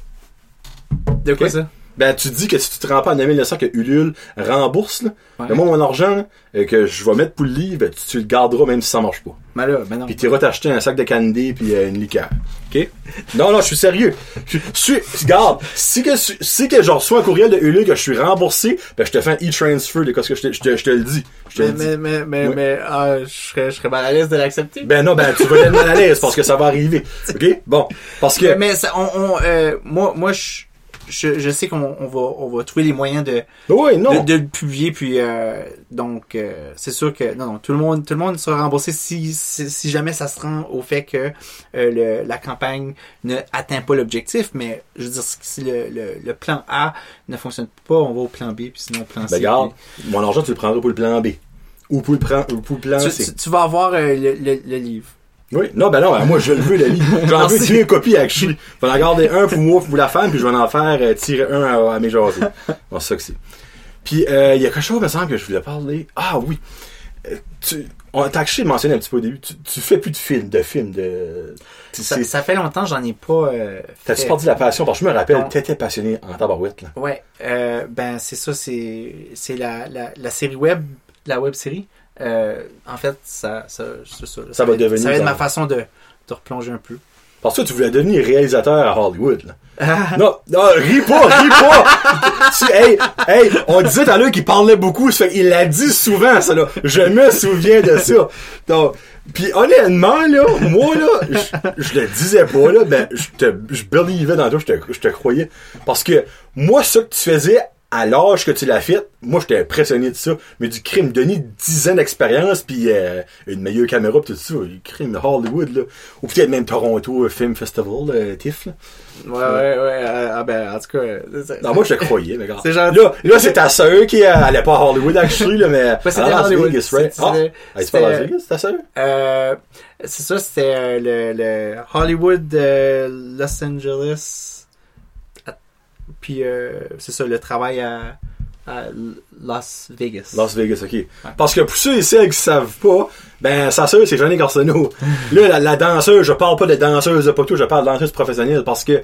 De quoi ça? Ben tu dis que si tu te rends pas en 1900 que Ulule rembourse, là, Ouais. ben moi mon argent là, euh, que je vais mettre pour le livre, ben, tu, tu le garderas même si ça marche pas. Ben là, ben non. Puis tu iras t'acheter un sac de candy puis euh, une liqueur. OK? Non, non, je suis sérieux. Je suis, regarde, si que, si que je reçois un courriel de Ulule que je suis remboursé, ben je te fais un e-transfer de quoi ce que je te, je te, je te le dis. Je te Mais, le dis. mais, mais, mais, Ouais. mais, ah, je serais, je serais mal à l'aise de l'accepter. Ben non, ben tu vas être mal à l'aise parce que ça va arriver. OK? Bon. Parce que. Mais, mais ça, on, on, euh, moi, moi, je, je, je sais qu'on on va, on va trouver les moyens de, oui, non. de, de le publier, puis euh, donc euh, c'est sûr que non, non, tout le monde, tout le monde sera remboursé si, si, si jamais ça se rend au fait que euh, le, la campagne ne atteint pas l'objectif. Mais je veux dire, si le, le, le plan A ne fonctionne pas, on va au plan B, puis sinon au plan C. Ben regarde, mon argent tu le prendras pour le plan B. Ou pour le, plan, ou pour le plan tu, C. tu, tu vas avoir euh, le, le livre. Oui, non, ben non, ben moi je le veux le livre. J'en veux Merci. deux copies avec Je vais en garder un pour moi, pour la femme, puis je vais en faire euh, tirer un à, à mes jasés. Bon, c'est ça que c'est. Puis euh, il y a quelque chose, me semble, que je voulais parler. Ah oui. Euh, tu, on t'a mentionner un petit peu au début. Tu, tu fais plus de films, de films, de. Ça, fait longtemps, j'en ai pas. Euh, T'as-tu fait. perdu la passion? Parce que je me rappelle, t'étais passionné en tabarouette, là. Ouais, euh, ben c'est ça, c'est c'est la, la, la série web, la web série. Euh, en fait, ça ça ça, Ça va être- devenir ça va être ma façon de, de replonger un peu. Parce que tu voulais devenir réalisateur à Hollywood, là. non, non, ris pas, ris pas! tu, hey, hey, on disait tout à l'heure qu'il parlait beaucoup, ça qu'il l'a dit souvent, ça, là. Je me souviens de ça. Donc, puis honnêtement, là, moi, là, je, je le disais pas, là, ben, je te, je believais dans toi, je te, je te croyais. Parce que, moi, ce que tu faisais à l'âge que tu l'as fait, moi, j'étais impressionné de ça. Mais du crime, donner 10 ans d'expérience, puis euh, une meilleure caméra, pis tout ça, le crime Hollywood, là. Ou peut-être même Toronto Film Festival, euh, TIFF, là. Ouais, ouais, ouais. euh, ah ben, en tout cas. Non, moi, je te croyais, mais. C'est gentil. Là, là c'est ta sœur qui allait pas à Hollywood, actually, là, mais. Ouais, c'était Hollywood. Vegas, right? Ah, elle, tu pas à Las Vegas, ta sœur? Euh, c'est ça, c'était le, le Hollywood Los Angeles. Puis euh, c'est ça, le travail à, à Las Vegas. Las Vegas, ok. Parce que pour ceux et celles qui savent pas, ben, sa sœur, c'est Jeannie Arsenault. là, la, la danseuse, je parle pas de danseuse de poteau, je parle de danseuse professionnelle parce que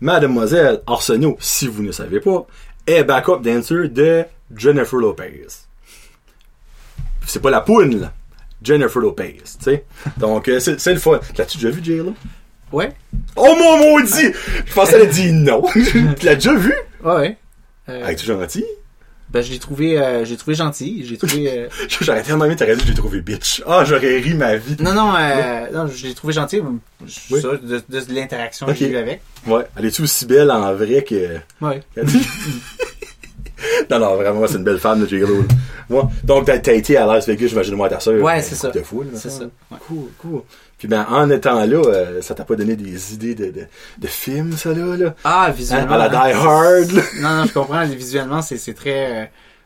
Mademoiselle Arsenault, si vous ne savez pas, est backup dancer de Jennifer Lopez. C'est pas la poune, là. Jennifer Lopez, tu sais. Donc, euh, c'est le fun. L'as-tu déjà vu, J-Lo? Ouais, Oh mon maudit! Je pensais qu'elle a dit non. tu l'as déjà vu? ouais, ouais. Euh, Elle est gentil? ben, je l'ai trouvé, euh, j'ai trouvé gentil. J'ai trouvé. euh, J'aurais tellement aimé t'aurais dit que j'ai trouvé bitch. Ah, j'aurais ri ma vie. Non, non, euh, non, je l'ai trouvé gentil. je- Oui. ça, de, de l'interaction Ok. que j'ai eue avec. Ouais. Elle est-tu aussi belle en vrai que. Ouais. non, non, vraiment, c'est une belle femme de J-Lo. là. Moi, donc, t'as été à Las Vegas, j'imagine, moi, ta soeur. Ouais, c'est ça. De foule, C'est ça. ouais. Cool, cool. Puis ben, en étant là, euh, ça t'a pas donné des idées de, de, de films, ça, là, là? Ah, Hein, visuellement. à la Die hein, Hard, là. Non, non, je comprends. Visuellement, c'est c'est très. euh,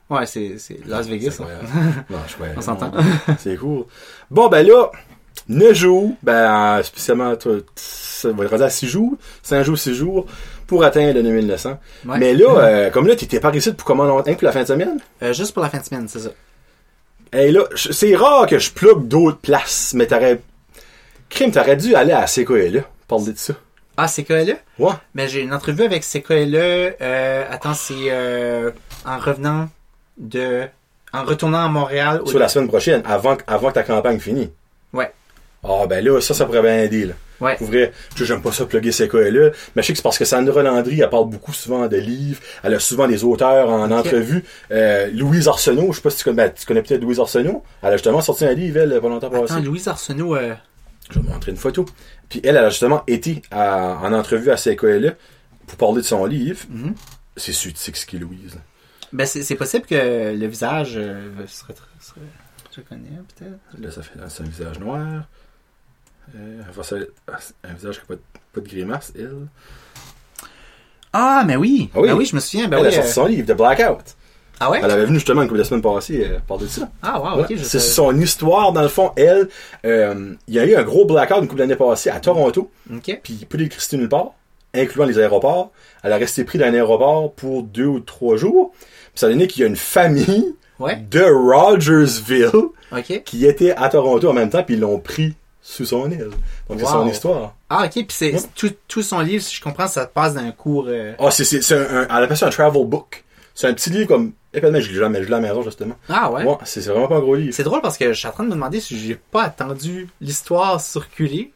Ouais, c'est c'est Las Vegas. Hein. Non, je crois- On s'entend. C'est cool. Bon, ben là, 9 jours, ben, spécialement, toi, ça va être à 6 jours, 5 jours, 6 jours, pour atteindre le 9900. Ouais. Mais là, euh, comme là, t'étais pas ici pour comment longtemps? Pour la fin de semaine? Euh, juste pour la fin de semaine, c'est ça. Hey là, c'est rare que je plug d'autres places, mais t'aurais. Crime, t'aurais dû aller à CKLA, parler de ça. Ah, là? Ouais. Mais j'ai une entrevue avec CKLE. Euh, attends, c'est euh, en revenant de. En retournant à Montréal. Sur la semaine prochaine, avant, que- avant que ta campagne finisse. Ouais. Ah, ben là, ça, ça pourrait bien aider, là. Ouais. Pour vrai, je j'aime pas ça plugger ces là mais je sais que c'est parce que Sandra Landry, elle parle beaucoup souvent de livres, elle a souvent des auteurs en entrevue. Euh, Louise Arsenault, je sais pas si tu connais, ben, tu connais peut-être Louise Arsenault, elle a justement sorti un livre, elle, pas longtemps passé. Attends, Louise Arsenault. euh, Je vais te montrer une photo. Puis elle, elle a justement été à- en entrevue à CKLA pour parler de son livre. Mhm. C'est Sud Six qui est Louise. Ben, c'est possible que le visage euh, serait, serait. Je connais, peut-être. Là, ça fait un visage noir. Euh, faire un visage qui n'a pas, de- pas de grimace, elle. Ah, mais oui! Ah oui. Ben oui, je me souviens. Ben elle oui, a sorti euh, son livre, de Blackout. Ah ouais? Elle avait venu justement une couple de semaines passées euh, parler de ça. Ah, wow, Ouais, ok. c'est son histoire, dans le fond. Elle, euh, il y a eu un gros blackout une couple d'années passées à Toronto, Ok. puis peu d'électricité nulle part, incluant les aéroports. Elle a resté pris dans un aéroport pour deux ou trois jours. Puis ça a donné qu'il y a une famille Ouais. de Rogersville qui était à Toronto en même temps, puis ils l'ont pris sous son aile. Donc c'est son histoire. Ah, ok. Puis c'est Ouais. tout, tout son livre, si je comprends, ça passe d'un cours. euh, Ah, c'est, c'est, c'est un, un- elle appelle ça un travel book. C'est un petit livre comme, épais, je l'ai jamais, à la maison, justement. Ah ouais. Ouais, c'est, vraiment pas un gros livre. C'est drôle parce que je suis en train de me demander si j'ai pas attendu l'histoire circuler.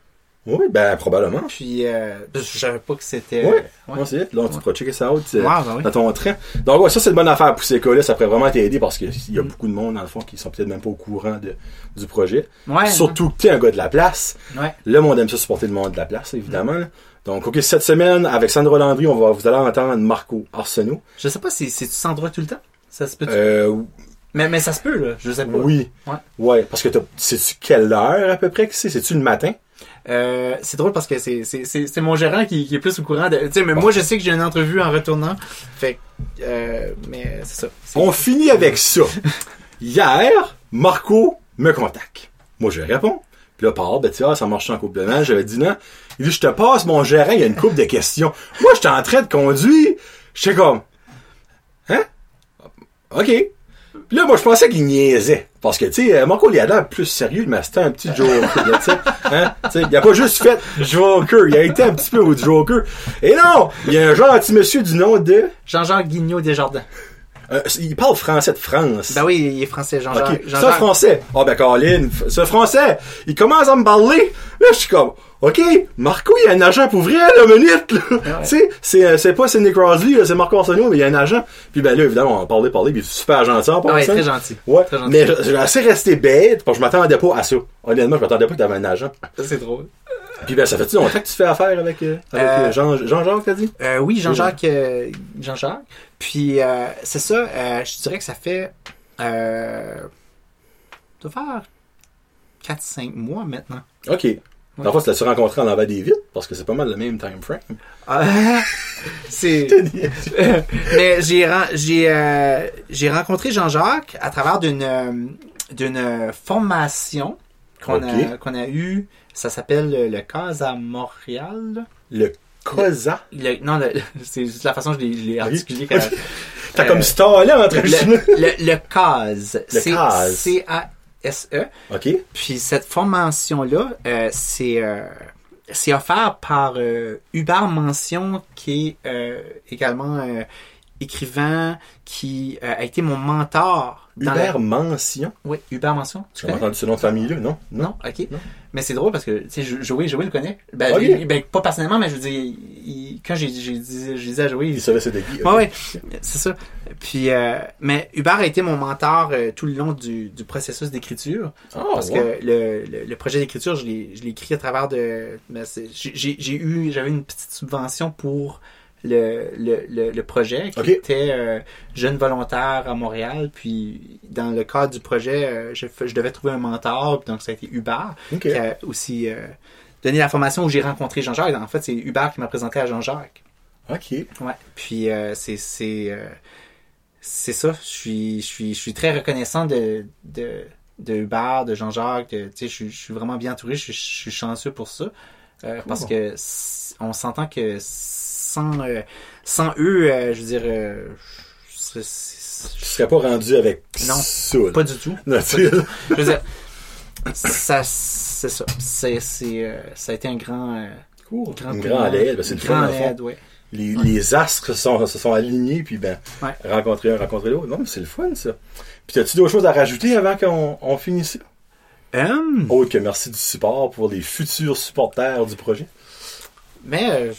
Oui, ben, probablement. Puis euh, je savais pas que c'était. Ouais. ouais. Ouais, c'est. Donc, tu pourras checker ça out euh, Ouais, ben oui. dans ton train. Donc, ouais, ça, c'est une bonne affaire pour ces cas-là. Ça pourrait vraiment t'aider parce qu'il y a Mm. beaucoup de monde, dans le fond, qui sont peut-être même pas au courant de, du projet. Ouais, Surtout que t'es un gars de la place. Ouais. Le monde aime ça supporter le monde de la place, évidemment. là. Donc, OK, cette semaine, avec Sandra Landry, on va, vous allez entendre Marco Arsenault. Je sais pas si c'est s'endroit tout le temps? Ça se peut. Euh, Mais, mais ça se peut, là. Je sais pas. oui. Ouais. Ouais, parce que sais-tu quelle heure à peu près que c'est? C'est-tu le matin? Euh, c'est drôle parce que c'est, c'est, c'est, c'est mon gérant qui, qui est plus au courant de. Tu sais, mais moi, je sais que j'ai une entrevue en retournant. Fait euh, mais c'est ça. On finit avec ça. Hier, Marco me contacte. Moi, je réponds. Puis là, par ben, tu vois, ça marche en couple de main. J'avais dit non. Il dit, je te passe mon gérant, il y a une couple de questions. Moi, j'étais en train de conduire. J'étais comme, hein? OK. Puis là, moi, je pensais qu'il niaisait. Parce que, tu sais, euh, Marco, il a l'air plus sérieux, mais c'était un petit joker, tu sais. Hein? Il a pas juste fait joker, il a été un petit peu au joker. Et non! Il y a un gentil monsieur du nom de... Jean-Jacques Guignot Desjardins. euh, il parle français de France. Ben oui, il est français, Jean-Jacques. Ok, ça Jean-Jacques. français. Ah ben Colin, ce français, il commence à me parler. Là, je suis comme, ok, Marco, il y a un agent pour vrai, là, minute, là. ouais. Tu sais, c'est, euh, c'est pas Sidney Crosby, c'est Marco Arsenault, mais il y a un agent. Puis ben là, évidemment, on a parlé, parlé, puis il est super gentil en Ah ouais, très gentil. Ouais, Très gentil. mais je- j'ai assez resté bête, parce que je m'attendais pas à ça. Honnêtement, je m'attendais pas que t'avais un agent. Ça, c'est drôle. Puis ben, ça fait-tu longtemps que tu fais affaire avec, euh, avec Euh, Jean, Jean-Jacques, t'as dit? Euh, oui, Jean-Jacques. Jean-Jacques. Puis, euh, c'est ça, euh, je dirais que ça fait. Euh, ça faire 4-5 mois maintenant. Ok. Dans le fond, tu l'as-tu rencontré en avant des vitres, parce que c'est pas mal le même time frame. Euh, c'est. Mais j'ai j'ai euh, j'ai rencontré Jean-Jacques à travers d'une euh, d'une formation qu'on a qu'on a eu. Ça s'appelle le, le CAS à Montréal. Le COSA? Le- non, le- c'est juste la façon dont je l'ai- articulé. T'as Euh, comme Star là en train de le, le, le CAS. Le CAS. C-A-S-E. Ok. Puis cette formation-là, euh, c'est euh, c'est offert par euh, Hubert Mention, qui est euh, également euh, écrivain, qui a été mon mentor. Hubert la- Mention? Oui, Hubert Mention. Tu connais? entendu ce nom de famille-là, non? Non, ok. Non. Mais c'est drôle parce que, tu sais, Jo- Joey, Joey le connaît. Ben, lui- ben, pas personnellement, mais je veux dire, il- quand j'ai dit, je disais à Joey, Il savait c'était qui. Ouais, ouais, c'est ça. Puis, euh, mais Hubert a été mon mentor euh, tout le long du, du processus d'écriture. Ah, parce ouais. que le, le, le projet d'écriture, je l'ai écrit à travers de. ben, j'ai- eu, j'avais une petite subvention pour le, le, projet, qui était euh, jeune volontaire à Montréal. Puis dans le cadre du projet, euh, je, devais trouver un mentor, donc ça a été Hubert, qui a aussi donné la formation où j'ai rencontré Jean-Jacques. En fait, c'est Hubert qui m'a présenté à Jean-Jacques. OK. Ouais. Puis euh, c'est c'est ça. Je suis je suis je suis très reconnaissant de de de Hubert, de Jean-Jacques. de- Tu sais, je, suis- je suis vraiment bien entouré. Je, suis- je suis chanceux pour ça Euh, parce que on s'entend que sans euh, sans eux, euh, je veux dire, euh, je serais- c'est- Je serais pas rendu avec Non, pas du tout. Non, tu sais, Je veux dire, ça c'est ça. C'est c'est euh, ça a été un grand euh, cool. grand de- aide. C'est une grande aide, ouais. Les, les astres se sont, se sont alignés, puis ben, Ouais. rencontrer un, rencontrer l'autre. Non, mais c'est le fun, ça. Puis, as-tu d'autres choses à rajouter avant qu'on on finisse? Hum, Autre que merci du support pour les futurs supporters du projet. Mais euh,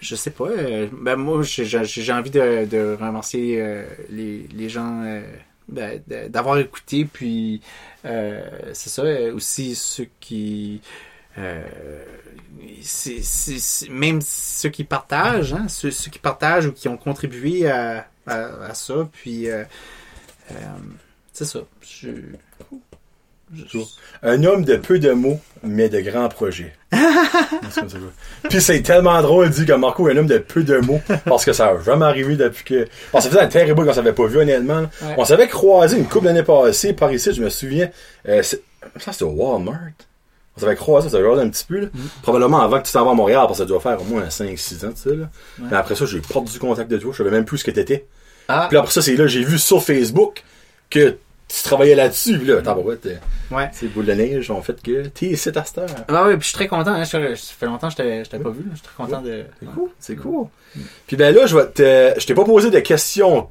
je sais pas. euh, ben moi, j'ai envie de, de remercier euh, les, les gens euh, ben, d'avoir écouté. Puis euh, c'est ça aussi ceux qui euh, c'est- même ceux qui partagent, hein, ceux, ceux qui partagent ou qui ont contribué à, à, à ça. Puis euh, euh, c'est ça. Je, je- Un homme de peu de mots, mais de grands projets. Puis c'est tellement drôle dire que Marco est un homme de peu de mots, parce que ça a jamais arrivé depuis que... Bon, ça faisait un terrible qu'on s'avait pas vu, honnêtement. Ouais. On s'avait croisé une couple d'années passées par ici, je me souviens. Euh, c'est- ça, c'était au Walmart? On s'avait croisé, ça avait un petit peu, là. Probablement avant que tu t'en vas à Montréal, parce que ça doit faire au moins 5-6 ans, tu sais, là. Mais après ça, j'ai perdu contact de toi, je savais même plus ce que t'étais. Ah, Puis après ça, c'est là, j'ai vu sur Facebook que tu travaillais là-dessus, là, attends, ouais, t'es- ouais. ces boules de neige ont fait que t'es ici à cette heure. Ah oui, puis je suis très content. Hein, ça fait longtemps que je t'avais pas vu. là. Je suis très content de. C'est cool, c'est cool. Puis ben là, je vais te, je t'ai pas posé de questions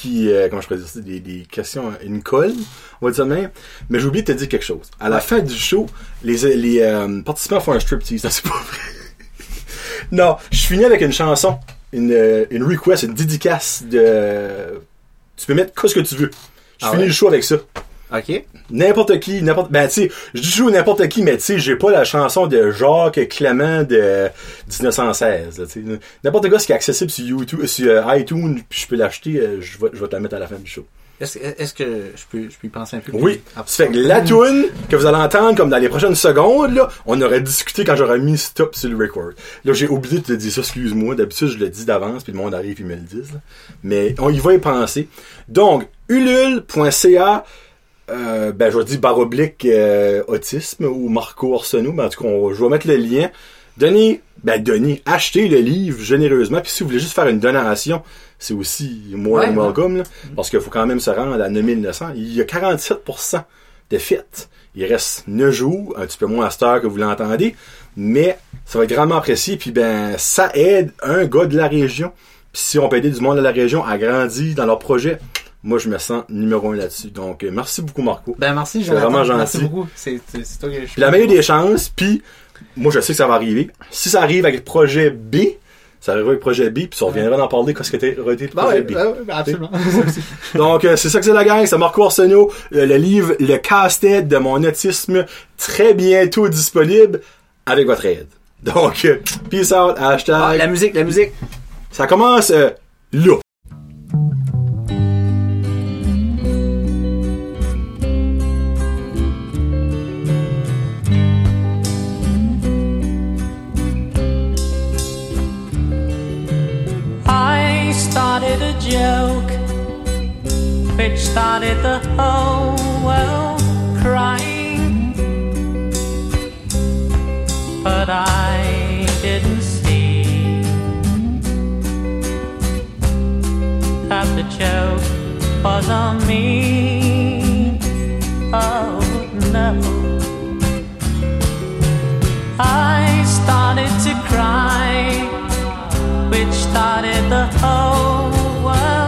qui, euh, comment je pourrais dire ça, des, des questions, une colle, on va dire ça même. Mais j'ai oublié de te dire quelque chose. À la Ouais. fin du show, les, les euh, participants font un striptease. Non, c'est pas vrai. non, je finis avec une chanson, une, euh, une request, une dédicace de. Tu peux mettre quoi ce que tu veux. Je Ah finis ouais? le show avec ça. Ok. N'importe qui, n'importe. Ben, tu sais, je dis toujours n'importe qui, mais tu sais, j'ai pas la chanson de Jacques Clément de 1916. là, tu sais. N'importe quoi, ce qui est accessible sur YouTube, sur euh, iTunes, puis je peux l'acheter, euh, je vais, je vais te la mettre à la fin du show. Est-ce que je peux, je peux y penser un peu? Oui. Ah, Ça fait que la tune que vous allez entendre, comme dans les prochaines secondes, là, on aurait discuté quand j'aurais mis stop sur le record. Là, j'ai oublié de te dire ça, excuse-moi. D'habitude, je le dis d'avance, puis le monde arrive, ils me le disent. là. Mais on y va y penser. Donc, ulule.ca, euh, ben, je vais dire barre oblique euh, autisme ou Marco Arsenault, mais en tout cas, on- je vais mettre le lien. Donnez, ben, donnez, achetez le livre généreusement, puis si vous voulez juste faire une donation, c'est aussi more Ouais, welcome, là, parce qu'il faut quand même se rendre à 9900. Il y a 47% de fit. Il reste 9 jours, un petit peu moins à cette heure que vous l'entendez, mais ça va être grandement apprécié, puis ben, ça aide un gars de la région. Puis si on peut aider du monde de la région à grandir dans leur projet, moi je me sens numéro un là-dessus. Donc euh, merci beaucoup Marco. Ben merci, Jonathan. vraiment Merci gentil. beaucoup. C'est toi que je la meilleure des chances, puis moi je sais que ça va arriver. Si ça arrive avec le projet B, ça arrivera avec le projet B, puis ça reviendra d'en parler quand ce que t'es le Ben projet ouais, B. ben ouais, ben absolument. Donc, euh, c'est ça que c'est la gang, c'est Marco Arsenault, euh, le livre Le casse-tête de mon autisme, très bientôt disponible avec votre aide. Donc, euh, peace out, hashtag. Ah, la musique, la musique. Ça commence euh, là. Which started the whole world crying. But I didn't see that the joke was on me. Oh no. I started to cry which started the whole world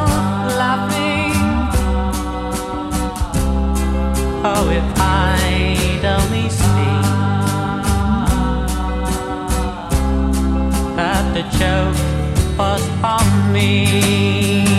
Oh, if I'd only seen that the joke was on me.